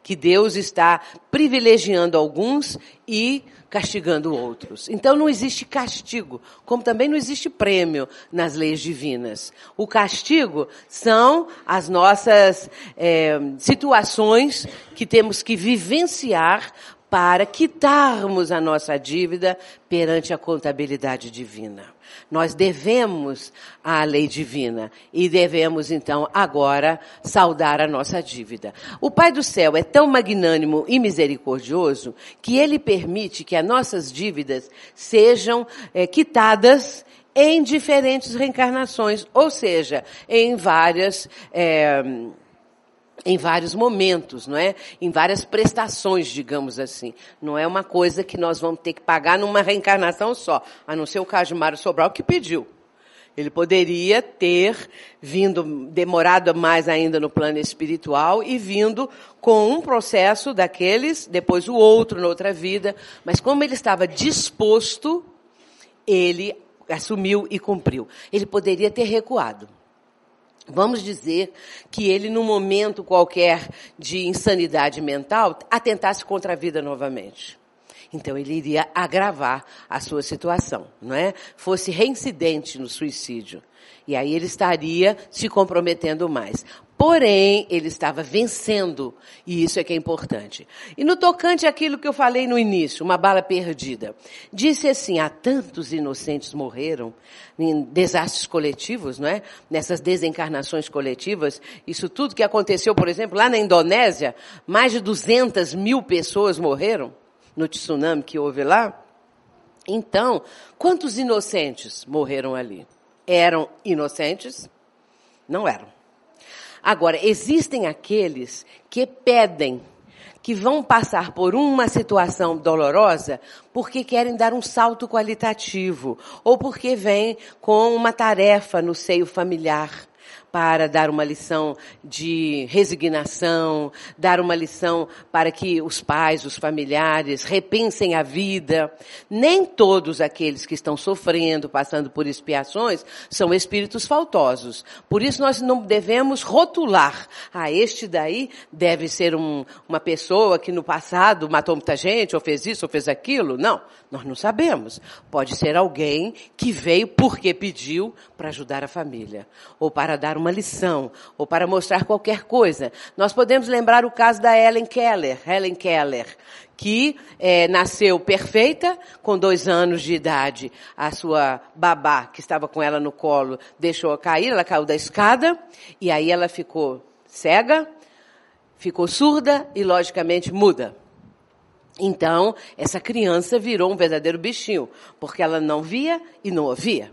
que Deus está privilegiando alguns e castigando outros. Então não existe castigo, como também não existe prêmio nas leis divinas. O castigo são as nossas é, situações que temos que vivenciar para quitarmos a nossa dívida perante a contabilidade divina. Nós devemos à lei divina e devemos então agora saldar a nossa dívida. O Pai do céu é tão magnânimo e misericordioso que ele permite que as nossas dívidas sejam é, quitadas em diferentes reencarnações, ou seja, em várias é, em vários momentos, não é? Em várias prestações, digamos assim. Não é uma coisa que nós vamos ter que pagar numa reencarnação só, a não ser o Mário Sobral que pediu. Ele poderia ter vindo, demorado mais ainda no plano espiritual e vindo com um processo daqueles, depois o outro outra vida, mas como ele estava disposto, ele assumiu e cumpriu. Ele poderia ter recuado. Vamos dizer que ele, num momento qualquer de insanidade mental, atentasse contra a vida novamente. Então ele iria agravar a sua situação, não é? Fosse reincidente no suicídio. E aí ele estaria se comprometendo mais. Porém, ele estava vencendo, e isso é que é importante. E no tocante àquilo que eu falei no início, uma bala perdida, disse assim: há tantos inocentes morreram em desastres coletivos, não é? Nessas desencarnações coletivas, isso tudo que aconteceu, por exemplo, lá na Indonésia, mais de 200 mil pessoas morreram no tsunami que houve lá. Então, quantos inocentes morreram ali? Eram inocentes? Não eram. Agora, existem aqueles que pedem, que vão passar por uma situação dolorosa porque querem dar um salto qualitativo ou porque vêm com uma tarefa no seio familiar para dar uma lição de resignação, dar uma lição para que os pais, os familiares repensem a vida. Nem todos aqueles que estão sofrendo, passando por expiações, são espíritos faltosos. Por isso nós não devemos rotular. Ah, este daí deve ser um, uma pessoa que no passado matou muita gente, ou fez isso, ou fez aquilo. Não, nós não sabemos. Pode ser alguém que veio porque pediu para ajudar a família, ou para dar uma uma lição ou para mostrar qualquer coisa. Nós podemos lembrar o caso da Helen Keller, Helen Keller, que é, nasceu perfeita, com dois anos de idade. A sua babá, que estava com ela no colo, deixou cair, ela caiu da escada, e aí ela ficou cega, ficou surda e, logicamente, muda. Então, essa criança virou um verdadeiro bichinho, porque ela não via e não ouvia.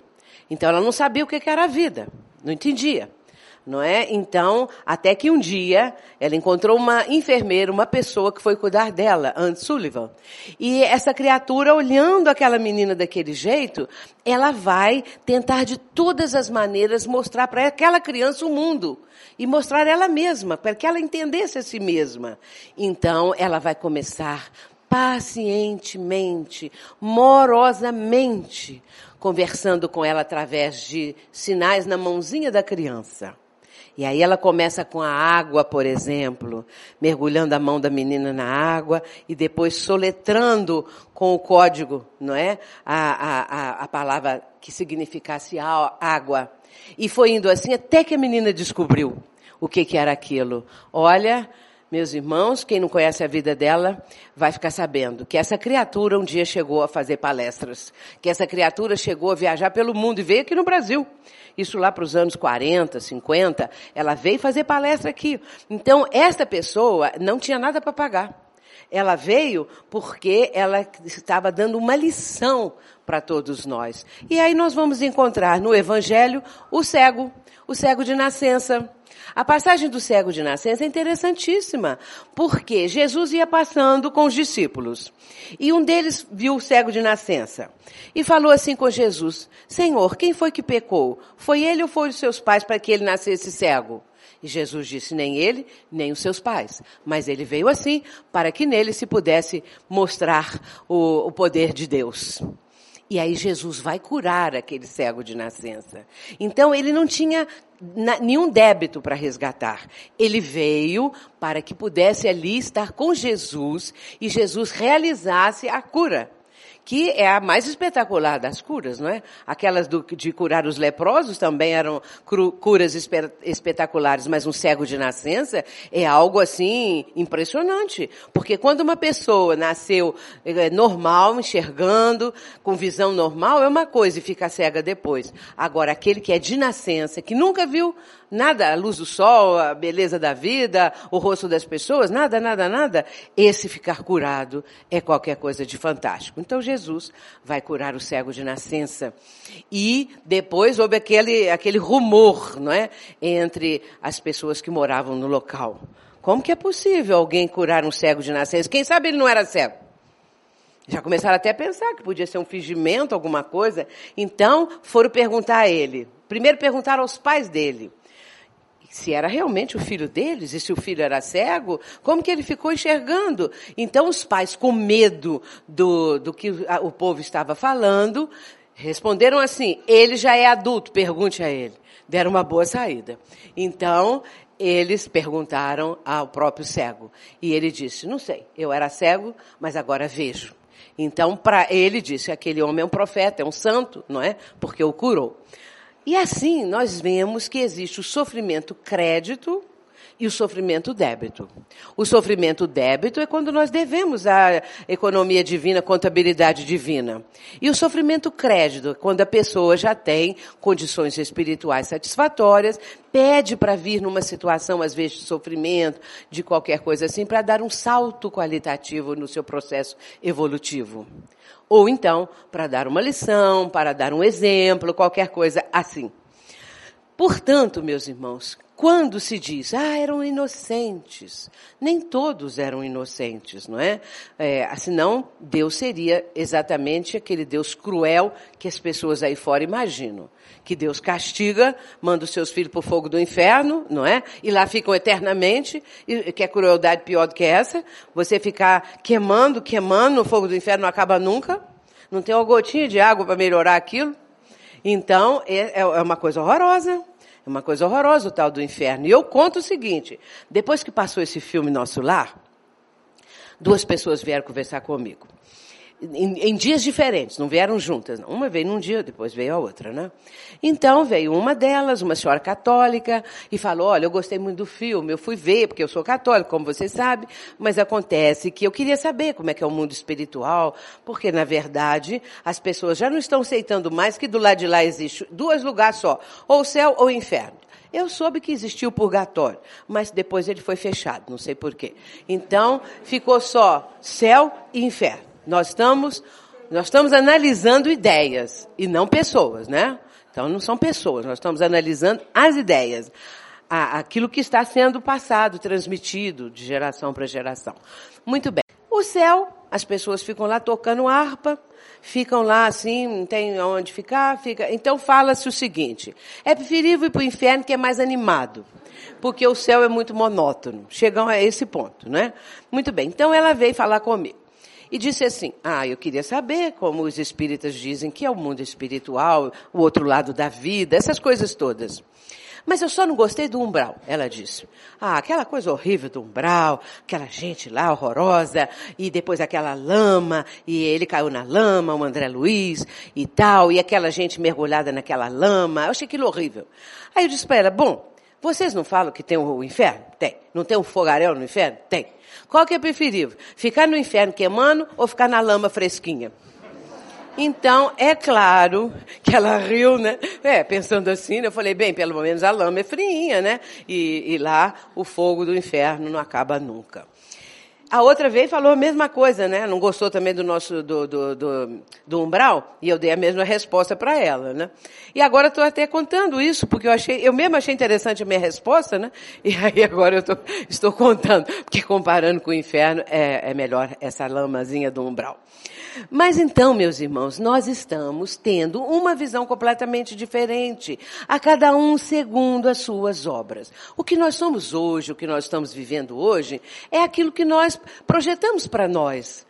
Então, ela não sabia o que era a vida, não entendia não é? Então, até que um dia ela encontrou uma enfermeira, uma pessoa que foi cuidar dela, Anne Sullivan. E essa criatura, olhando aquela menina daquele jeito, ela vai tentar de todas as maneiras mostrar para aquela criança o mundo e mostrar ela mesma, para que ela entendesse a si mesma. Então, ela vai começar pacientemente, morosamente, conversando com ela através de sinais na mãozinha da criança. E aí ela começa com a água, por exemplo, mergulhando a mão da menina na água e depois soletrando com o código, não é? A, a, a palavra que significasse água. E foi indo assim até que a menina descobriu o que, que era aquilo. Olha, meus irmãos, quem não conhece a vida dela vai ficar sabendo que essa criatura um dia chegou a fazer palestras, que essa criatura chegou a viajar pelo mundo e veio aqui no Brasil. Isso lá para os anos 40, 50, ela veio fazer palestra aqui. Então, esta pessoa não tinha nada para pagar. Ela veio porque ela estava dando uma lição para todos nós. E aí nós vamos encontrar no Evangelho o cego, o cego de nascença. A passagem do cego de nascença é interessantíssima, porque Jesus ia passando com os discípulos. E um deles viu o cego de nascença. E falou assim com Jesus: Senhor, quem foi que pecou? Foi ele ou os seus pais para que ele nascesse cego? E Jesus disse, nem ele, nem os seus pais. Mas ele veio assim, para que nele se pudesse mostrar o, o poder de Deus. E aí Jesus vai curar aquele cego de nascença. Então ele não tinha nenhum débito para resgatar. Ele veio para que pudesse ali estar com Jesus e Jesus realizasse a cura que é a mais espetacular das curas, não é? Aquelas do, de curar os leprosos também eram curas espetaculares, mas um cego de nascença é algo assim impressionante, porque quando uma pessoa nasceu é, normal, enxergando, com visão normal, é uma coisa e fica cega depois. Agora, aquele que é de nascença, que nunca viu nada, a luz do sol, a beleza da vida, o rosto das pessoas, nada, nada, nada, esse ficar curado é qualquer coisa de fantástico. Então vai curar o cego de nascença. E depois houve aquele, aquele rumor, não é? Entre as pessoas que moravam no local. Como que é possível alguém curar um cego de nascença? Quem sabe ele não era cego? Já começaram até a pensar que podia ser um fingimento, alguma coisa. Então, foram perguntar a ele. Primeiro perguntaram aos pais dele se era realmente o filho deles e se o filho era cego, como que ele ficou enxergando? Então os pais, com medo do, do que o povo estava falando, responderam assim: ele já é adulto, pergunte a ele. Deram uma boa saída. Então eles perguntaram ao próprio cego e ele disse: não sei, eu era cego, mas agora vejo. Então, para ele disse: aquele homem é um profeta, é um santo, não é? Porque o curou. E assim nós vemos que existe o sofrimento crédito e o sofrimento débito. O sofrimento débito é quando nós devemos a economia divina, contabilidade divina. E o sofrimento crédito é quando a pessoa já tem condições espirituais satisfatórias, pede para vir numa situação, às vezes, de sofrimento, de qualquer coisa assim, para dar um salto qualitativo no seu processo evolutivo. Ou então, para dar uma lição, para dar um exemplo, qualquer coisa assim. Portanto, meus irmãos, quando se diz, ah, eram inocentes, nem todos eram inocentes, não é? é? Senão, Deus seria exatamente aquele Deus cruel que as pessoas aí fora imaginam. Que Deus castiga, manda os seus filhos para o fogo do inferno, não é? E lá ficam eternamente, e que é crueldade pior do que essa? Você ficar queimando, queimando, no fogo do inferno não acaba nunca, não tem uma gotinha de água para melhorar aquilo. Então, é, é uma coisa horrorosa. É uma coisa horrorosa o tal do inferno. E eu conto o seguinte: depois que passou esse filme Nosso Lar, duas pessoas vieram conversar comigo em, em, dias diferentes, não vieram juntas. Não. Uma veio num dia, depois veio a outra, né? Então veio uma delas, uma senhora católica, e falou: Olha, eu gostei muito do filme, eu fui ver, porque eu sou católico, como você sabe, mas acontece que eu queria saber como é que é o mundo espiritual, porque na verdade as pessoas já não estão aceitando mais que do lado de lá existe dois lugares só, ou céu ou inferno. Eu soube que existia o purgatório, mas depois ele foi fechado, não sei porquê. Então, ficou só céu e inferno. Nós estamos, nós estamos analisando ideias e não pessoas, né? Então não são pessoas, nós estamos analisando as ideias. aquilo que está sendo passado, transmitido de geração para geração. Muito bem. O céu, as pessoas ficam lá tocando harpa, ficam lá assim, não tem onde ficar, fica. Então fala-se o seguinte: é preferível ir para o inferno que é mais animado, porque o céu é muito monótono. Chegam a esse ponto, né? Muito bem. Então ela veio falar comigo e disse assim: Ah, eu queria saber como os espíritas dizem que é o mundo espiritual, o outro lado da vida, essas coisas todas. Mas eu só não gostei do umbral, ela disse. Ah, aquela coisa horrível do umbral, aquela gente lá horrorosa, e depois aquela lama, e ele caiu na lama, o André Luiz, e tal, e aquela gente mergulhada naquela lama. Eu achei aquilo horrível. Aí eu disse para ela, bom, vocês não falam que tem o inferno? Tem. Não tem um fogaréu no inferno? Tem. Qual que é preferível? Ficar no inferno queimando ou ficar na lama fresquinha? Então, é claro que ela riu, né? É, pensando assim, né? eu falei, bem, pelo menos a lama é friinha, né? E, e lá o fogo do inferno não acaba nunca. a outra e falou a mesma coisa, né? Não gostou também do nosso do, do, do, do umbral e eu dei a mesma resposta para ela, né? E agora estou até contando isso porque eu achei, eu mesmo achei interessante a minha resposta, né? E aí agora eu tô, estou contando porque comparando com o inferno é, é melhor essa lamazinha do umbral. Mas então, meus irmãos, nós estamos tendo uma visão completamente diferente, a cada um segundo as suas obras. O que nós somos hoje, o que nós estamos vivendo hoje, é aquilo que nós projetamos para nós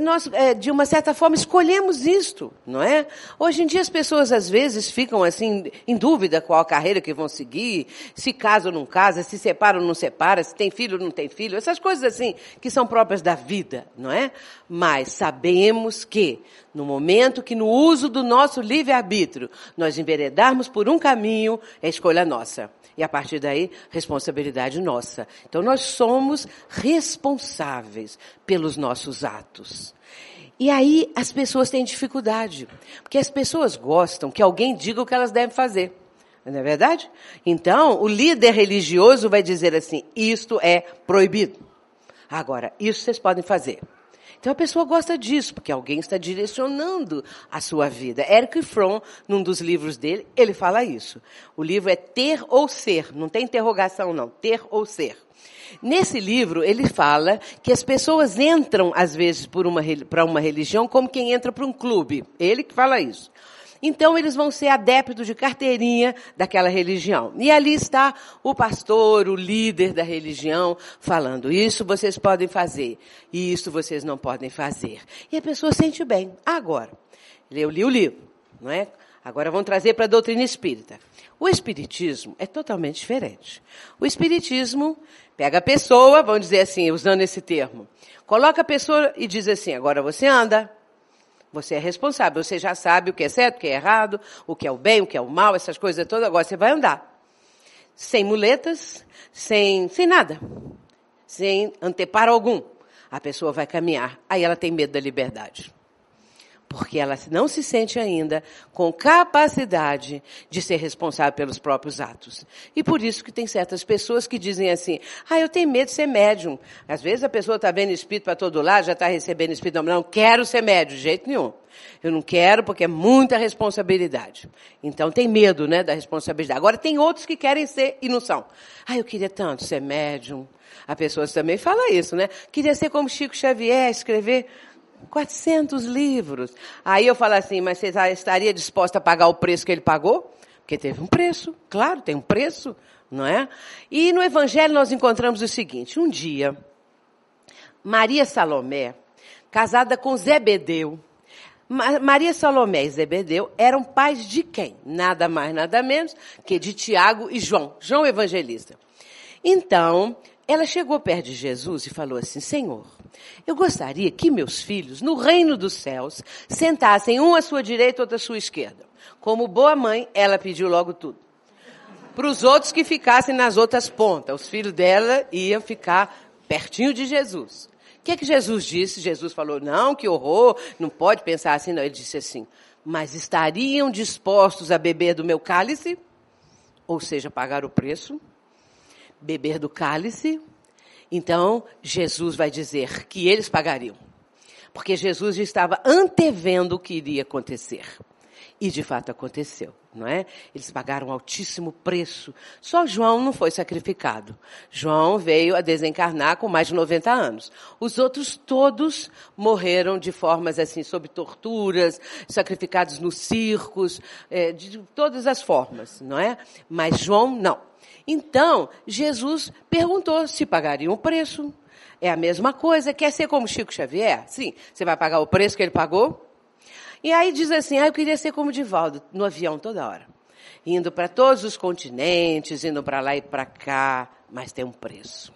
nós, é, de uma certa forma, escolhemos isto, não é? Hoje em dia as pessoas às vezes ficam assim, em dúvida qual a carreira que vão seguir, se casa ou não casa, se separa ou não separa, se tem filho ou não tem filho, essas coisas assim, que são próprias da vida, não é? Mas sabemos que, no momento que no uso do nosso livre-arbítrio, nós enveredarmos por um caminho, é escolha nossa. E a partir daí, responsabilidade nossa. Então nós somos responsáveis pelos nossos atos. E aí as pessoas têm dificuldade, porque as pessoas gostam que alguém diga o que elas devem fazer. Não é verdade? Então, o líder religioso vai dizer assim: isto é proibido. Agora, isso vocês podem fazer. Então a pessoa gosta disso, porque alguém está direcionando a sua vida. Eric Fromm, num dos livros dele, ele fala isso. O livro é Ter ou Ser, não tem interrogação não, Ter ou Ser. Nesse livro, ele fala que as pessoas entram, às vezes, para uma, uma religião como quem entra para um clube. Ele que fala isso. Então eles vão ser adeptos de carteirinha daquela religião. E ali está o pastor, o líder da religião, falando: isso vocês podem fazer, e isso vocês não podem fazer. E a pessoa sente bem. Agora, eu li o livro, não é? Agora vamos trazer para a doutrina espírita. O espiritismo é totalmente diferente. O espiritismo pega a pessoa, vamos dizer assim, usando esse termo, coloca a pessoa e diz assim: agora você anda, você é responsável, você já sabe o que é certo, o que é errado, o que é o bem, o que é o mal, essas coisas todas. Agora você vai andar. Sem muletas, sem, sem nada. Sem anteparo algum. A pessoa vai caminhar. Aí ela tem medo da liberdade porque ela não se sente ainda com capacidade de ser responsável pelos próprios atos. E por isso que tem certas pessoas que dizem assim, ah, eu tenho medo de ser médium. Às vezes a pessoa está vendo espírito para todo lado, já está recebendo espírito, não, não quero ser médium, de jeito nenhum. Eu não quero porque é muita responsabilidade. Então tem medo, né, da responsabilidade. Agora tem outros que querem ser e não são. Ah, eu queria tanto ser médium. A pessoa também fala isso, né? Queria ser como Chico Xavier, escrever 400 livros. Aí eu falo assim, mas você estaria disposta a pagar o preço que ele pagou? Porque teve um preço, claro, tem um preço, não é? E no Evangelho nós encontramos o seguinte: um dia, Maria Salomé, casada com Zebedeu, Maria Salomé e Zebedeu eram pais de quem? Nada mais, nada menos que de Tiago e João, João Evangelista. Então, ela chegou perto de Jesus e falou assim: Senhor, eu gostaria que meus filhos, no reino dos céus, sentassem um à sua direita, outro à sua esquerda. Como boa mãe, ela pediu logo tudo. Para os outros que ficassem nas outras pontas. Os filhos dela iam ficar pertinho de Jesus. O que é que Jesus disse? Jesus falou: Não, que horror, não pode pensar assim. Não, ele disse assim: Mas estariam dispostos a beber do meu cálice? Ou seja, pagar o preço? beber do cálice, então Jesus vai dizer que eles pagariam. Porque Jesus já estava antevendo o que iria acontecer. E de fato aconteceu, não é? Eles pagaram um altíssimo preço. Só João não foi sacrificado. João veio a desencarnar com mais de 90 anos. Os outros todos morreram de formas assim, sob torturas, sacrificados nos circos, é, de todas as formas, não é? Mas João não. Então, Jesus perguntou se pagariam o preço. É a mesma coisa. Quer ser como Chico Xavier? Sim. Você vai pagar o preço que ele pagou? E aí diz assim, ah, eu queria ser como Divaldo, no avião toda hora. Indo para todos os continentes, indo para lá e para cá, mas tem um preço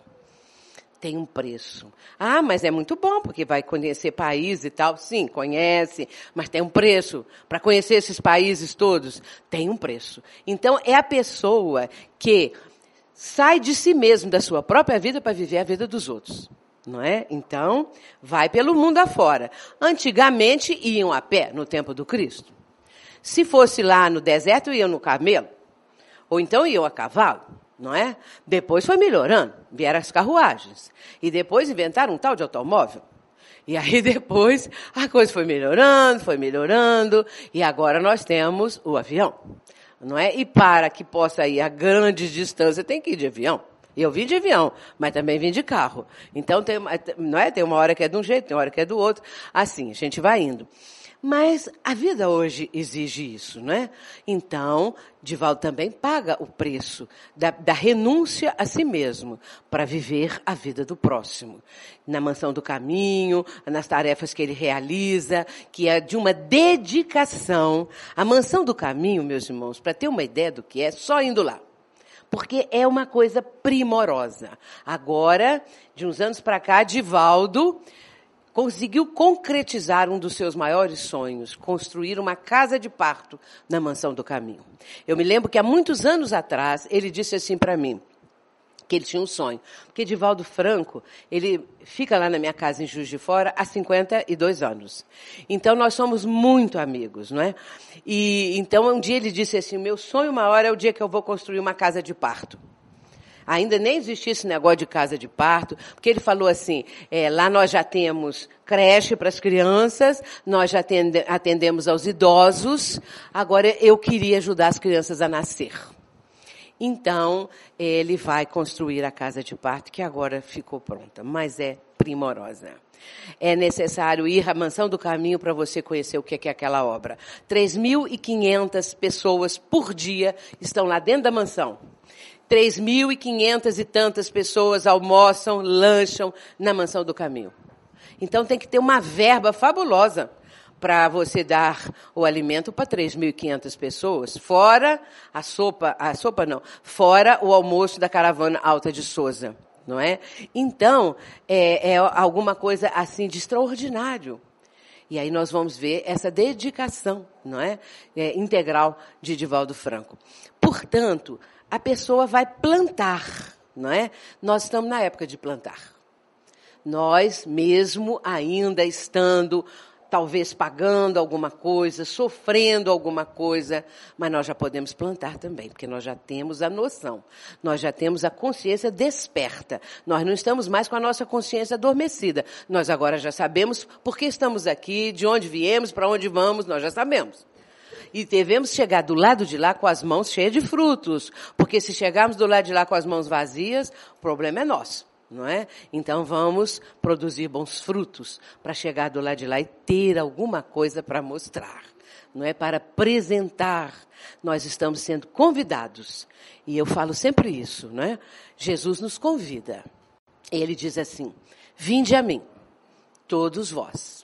tem um preço. Ah, mas é muito bom, porque vai conhecer países e tal. Sim, conhece, mas tem um preço. Para conhecer esses países todos, tem um preço. Então, é a pessoa que sai de si mesmo, da sua própria vida, para viver a vida dos outros. Não é? Então, vai pelo mundo afora. Antigamente, iam a pé, no tempo do Cristo. Se fosse lá no deserto, iam no camelo. Ou então iam a cavalo. não é? Depois foi melhorando, vieram as carruagens. E depois inventaram um tal de automóvel. E aí depois a coisa foi melhorando, foi melhorando, e agora nós temos o avião, não é? E para que possa ir a grandes distâncias, tem que ir de avião. Eu vim de avião, mas também vim de carro. Então, tem, não é? Tem uma hora que é de um jeito, tem uma hora que é do outro. Assim, a gente vai indo. Mas a vida hoje exige isso, não é? Então, Divaldo também paga o preço da, da renúncia a si mesmo para viver a vida do próximo. Na mansão do caminho, nas tarefas que ele realiza, que é de uma dedicação. A mansão do caminho, meus irmãos, para ter uma ideia do que é, só indo lá porque é uma coisa primorosa. Agora, de uns anos para cá, Divaldo conseguiu concretizar um dos seus maiores sonhos, construir uma casa de parto na Mansão do Caminho. Eu me lembro que há muitos anos atrás ele disse assim para mim, que ele tinha um sonho. Porque Divaldo Franco, ele fica lá na minha casa em Juiz de Fora há 52 anos. Então nós somos muito amigos, não é? E então um dia ele disse assim: "Meu sonho maior é o dia que eu vou construir uma casa de parto". Ainda nem existia esse negócio de casa de parto, porque ele falou assim, é, lá nós já temos creche para as crianças, nós já atende, atendemos aos idosos, agora eu queria ajudar as crianças a nascer. Então, ele vai construir a casa de parto, que agora ficou pronta, mas é primorosa. É necessário ir à Mansão do Caminho para você conhecer o que é aquela obra. 3.500 pessoas por dia estão lá dentro da mansão. 3.500 e tantas pessoas almoçam, lancham na Mansão do Caminho. Então tem que ter uma verba fabulosa para você dar o alimento para 3.500 pessoas, fora a sopa, a sopa não, fora o almoço da caravana Alta de Souza, não é? Então, é, é alguma coisa assim de extraordinário. E aí nós vamos ver essa dedicação, não é? é integral de Divaldo Franco. Portanto, a pessoa vai plantar, não é? Nós estamos na época de plantar. Nós, mesmo ainda estando talvez pagando alguma coisa, sofrendo alguma coisa, mas nós já podemos plantar também, porque nós já temos a noção, nós já temos a consciência desperta. Nós não estamos mais com a nossa consciência adormecida. Nós agora já sabemos por que estamos aqui, de onde viemos, para onde vamos, nós já sabemos. E devemos chegar do lado de lá com as mãos cheias de frutos, porque se chegarmos do lado de lá com as mãos vazias, o problema é nosso não é? Então vamos produzir bons frutos para chegar do lado de lá e ter alguma coisa para mostrar, não é? Para apresentar. Nós estamos sendo convidados. E eu falo sempre isso, não é? Jesus nos convida. Ele diz assim: Vinde a mim, todos vós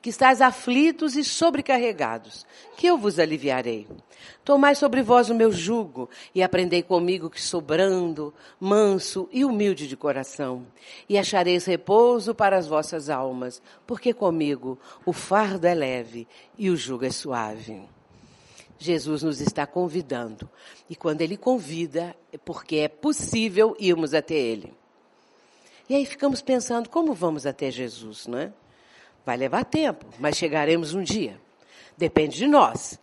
que estáis aflitos e sobrecarregados, que eu vos aliviarei. Tomai sobre vós o meu jugo e aprendei comigo que sou brando, manso e humilde de coração, e achareis repouso para as vossas almas, porque comigo o fardo é leve e o jugo é suave. Jesus nos está convidando. E quando ele convida, é porque é possível irmos até ele. E aí ficamos pensando, como vamos até Jesus, não é? Vai levar tempo, mas chegaremos um dia. Depende de nós.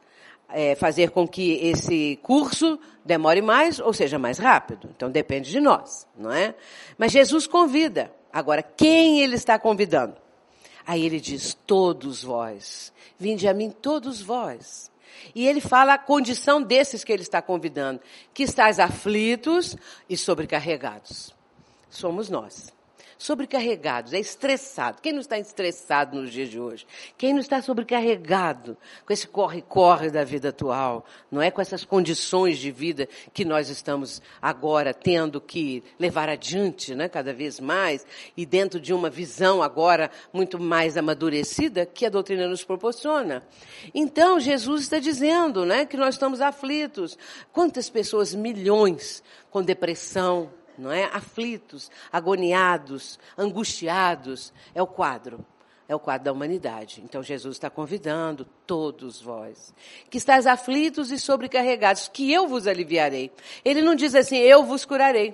É, fazer com que esse curso demore mais ou seja mais rápido. Então depende de nós, não é? Mas Jesus convida. Agora, quem ele está convidando? Aí ele diz: Todos vós, vinde a mim, todos vós. E ele fala a condição desses que ele está convidando: que estáis aflitos e sobrecarregados. Somos nós sobrecarregados, é estressado. Quem não está estressado nos dias de hoje? Quem não está sobrecarregado com esse corre-corre da vida atual? Não é com essas condições de vida que nós estamos agora tendo que levar adiante, né, cada vez mais, e dentro de uma visão agora muito mais amadurecida que a doutrina nos proporciona. Então, Jesus está dizendo, né, que nós estamos aflitos. Quantas pessoas, milhões, com depressão, não é? Aflitos, agoniados, angustiados. É o quadro. É o quadro da humanidade. Então Jesus está convidando todos vós, que estáis aflitos e sobrecarregados, que eu vos aliviarei. Ele não diz assim, eu vos curarei.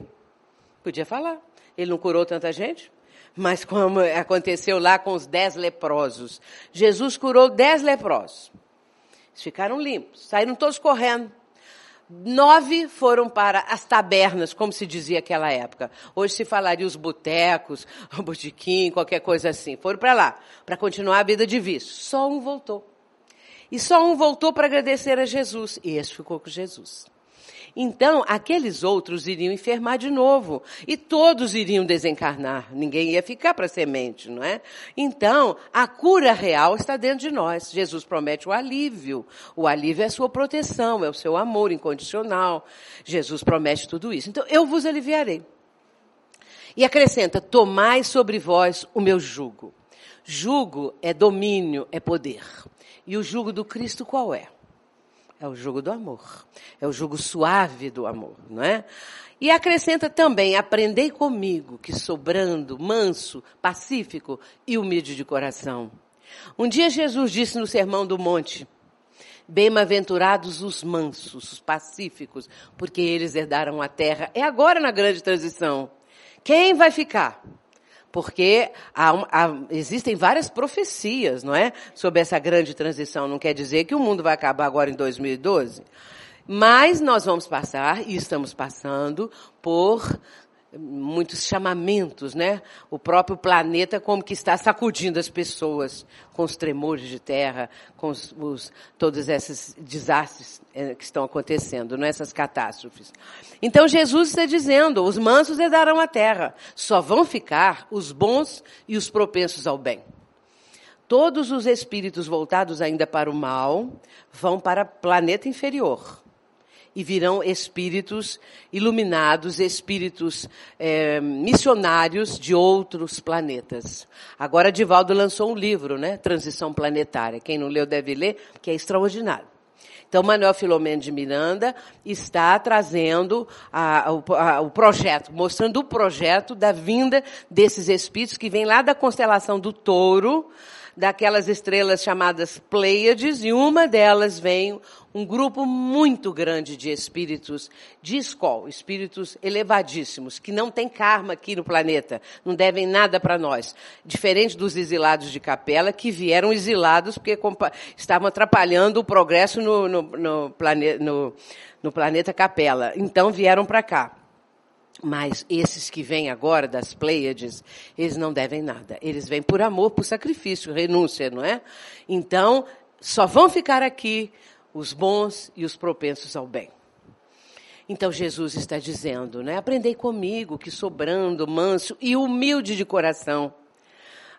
Podia falar. Ele não curou tanta gente? Mas como aconteceu lá com os dez leprosos. Jesus curou dez leprosos. Eles ficaram limpos, saíram todos correndo Nove foram para as tabernas, como se dizia naquela época. Hoje se falaria os botecos, o botiquim, qualquer coisa assim. Foram para lá, para continuar a vida de vício. Só um voltou. E só um voltou para agradecer a Jesus. E esse ficou com Jesus. Então, aqueles outros iriam enfermar de novo. E todos iriam desencarnar. Ninguém ia ficar para semente, não é? Então, a cura real está dentro de nós. Jesus promete o alívio. O alívio é a sua proteção, é o seu amor incondicional. Jesus promete tudo isso. Então, eu vos aliviarei. E acrescenta: tomai sobre vós o meu jugo. Jugo é domínio, é poder. E o jugo do Cristo qual é? É o jugo do amor. É o jugo suave do amor, não é? E acrescenta também: aprendei comigo, que sou brando, manso, pacífico e humilde de coração. Um dia Jesus disse no Sermão do Monte: Bem-aventurados os mansos, os pacíficos, porque eles herdaram a terra. É agora na grande transição. Quem vai ficar? Porque há, há, existem várias profecias, não é, sobre essa grande transição. Não quer dizer que o mundo vai acabar agora em 2012, mas nós vamos passar e estamos passando por muitos chamamentos, né? O próprio planeta como que está sacudindo as pessoas com os tremores de terra, com os, os, todos esses desastres eh, que estão acontecendo, não é? essas catástrofes. Então Jesus está dizendo, os mansos herdarão a terra, só vão ficar os bons e os propensos ao bem. Todos os espíritos voltados ainda para o mal vão para o planeta inferior e virão espíritos iluminados, espíritos é, missionários de outros planetas. Agora, Divaldo lançou um livro, né? Transição Planetária. Quem não leu deve ler, que é extraordinário. Então, Manuel Filomeno de Miranda está trazendo a, a, o projeto, mostrando o projeto da vinda desses espíritos que vêm lá da constelação do touro, daquelas estrelas chamadas Pleiades, e uma delas vem um grupo muito grande de espíritos de escola, espíritos elevadíssimos, que não têm karma aqui no planeta, não devem nada para nós. Diferente dos exilados de capela, que vieram exilados porque estavam atrapalhando o progresso no, no, no, plane, no, no planeta capela. Então vieram para cá. Mas esses que vêm agora das Pleiades, eles não devem nada. Eles vêm por amor, por sacrifício, renúncia, não é? Então, só vão ficar aqui os bons e os propensos ao bem. Então Jesus está dizendo, né? Aprendei comigo, que sou brando, manso e humilde de coração.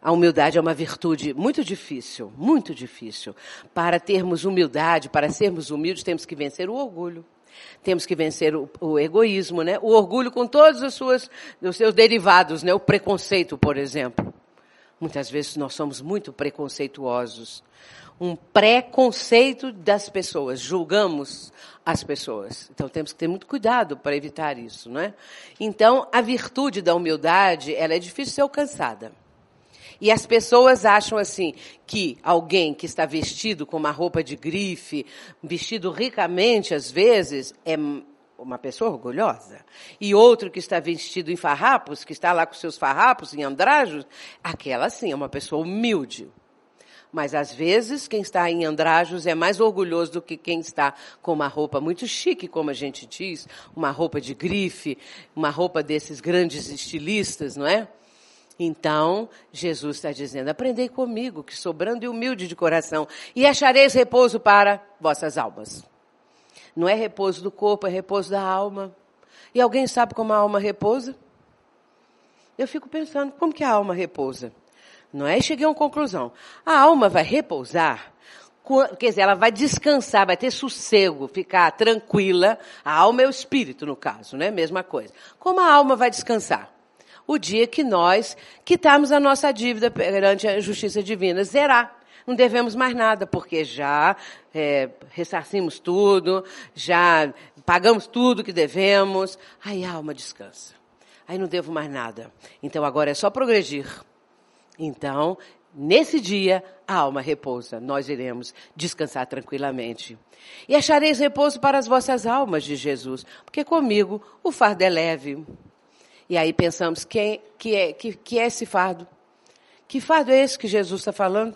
A humildade é uma virtude muito difícil, muito difícil. Para termos humildade, para sermos humildes, temos que vencer o orgulho. Temos que vencer o, o egoísmo, né? O orgulho com todos os, suas, os seus derivados, né? O preconceito, por exemplo. Muitas vezes nós somos muito preconceituosos. Um preconceito das pessoas, julgamos as pessoas. Então temos que ter muito cuidado para evitar isso, não é? Então, a virtude da humildade, ela é difícil de ser alcançada. E as pessoas acham assim que alguém que está vestido com uma roupa de grife, vestido ricamente às vezes, é uma pessoa orgulhosa. E outro que está vestido em farrapos, que está lá com seus farrapos, em andrajos, aquela sim é uma pessoa humilde. Mas às vezes quem está em andrajos é mais orgulhoso do que quem está com uma roupa muito chique, como a gente diz, uma roupa de grife, uma roupa desses grandes estilistas, não é? Então, Jesus está dizendo: aprendei comigo, que sou brando e humilde de coração, e achareis repouso para vossas almas. Não é repouso do corpo, é repouso da alma. E alguém sabe como a alma repousa? Eu fico pensando, como que a alma repousa? Não é? E cheguei a uma conclusão. A alma vai repousar, quer dizer, ela vai descansar, vai ter sossego, ficar tranquila. A alma é o espírito, no caso, né? Mesma coisa. Como a alma vai descansar? O dia que nós quitarmos a nossa dívida perante a justiça divina. Zerar. Não devemos mais nada, porque já é, ressarcimos tudo, já pagamos tudo que devemos. Aí a alma descansa. Aí não devo mais nada. Então agora é só progredir. Então, nesse dia, a alma repousa. Nós iremos descansar tranquilamente. E achareis repouso para as vossas almas, de Jesus, porque comigo o fardo é leve. E aí pensamos, quem que é, que, que é esse fardo? Que fardo é esse que Jesus está falando?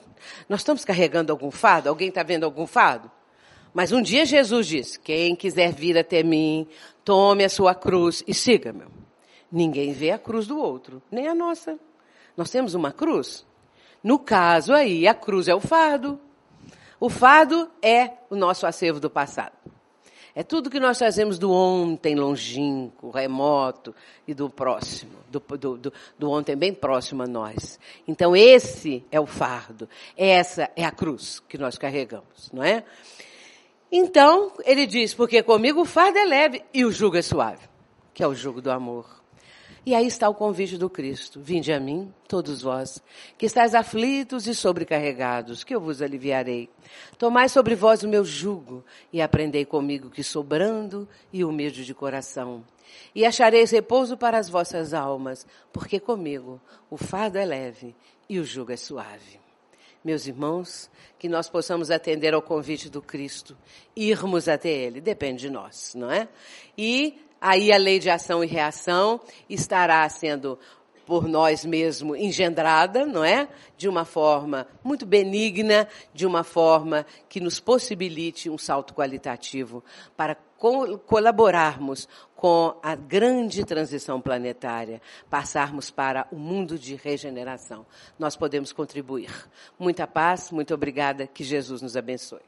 Nós estamos carregando algum fardo? Alguém está vendo algum fardo? Mas um dia Jesus disse: Quem quiser vir até mim, tome a sua cruz e siga-me. Ninguém vê a cruz do outro, nem a nossa. Nós temos uma cruz. No caso aí, a cruz é o fardo. O fardo é o nosso acervo do passado. É tudo que nós fazemos do ontem longínquo, remoto e do próximo, do, do, do, do, ontem bem próximo a nós. Então esse é o fardo, essa é a cruz que nós carregamos, não é? Então ele diz, porque comigo o fardo é leve e o jugo é suave, que é o jugo do amor. E aí está o convite do Cristo. Vinde a mim, todos vós, que estáis aflitos e sobrecarregados, que eu vos aliviarei. Tomai sobre vós o meu jugo e aprendei comigo que sou brando e humilde de coração. E achareis repouso para as vossas almas, porque comigo o fardo é leve e o jugo é suave. Meus irmãos, que nós possamos atender ao convite do Cristo, irmos até Ele, depende de nós, não é? E aí a lei de ação e reação estará sendo por nós mesmos engendrada, não é? De uma forma muito benigna, de uma forma que nos possibilite um salto qualitativo para co colaborarmos com a grande transição planetária, passarmos para o mundo de regeneração. Nós podemos contribuir. Muita paz, muito obrigada, que Jesus nos abençoe.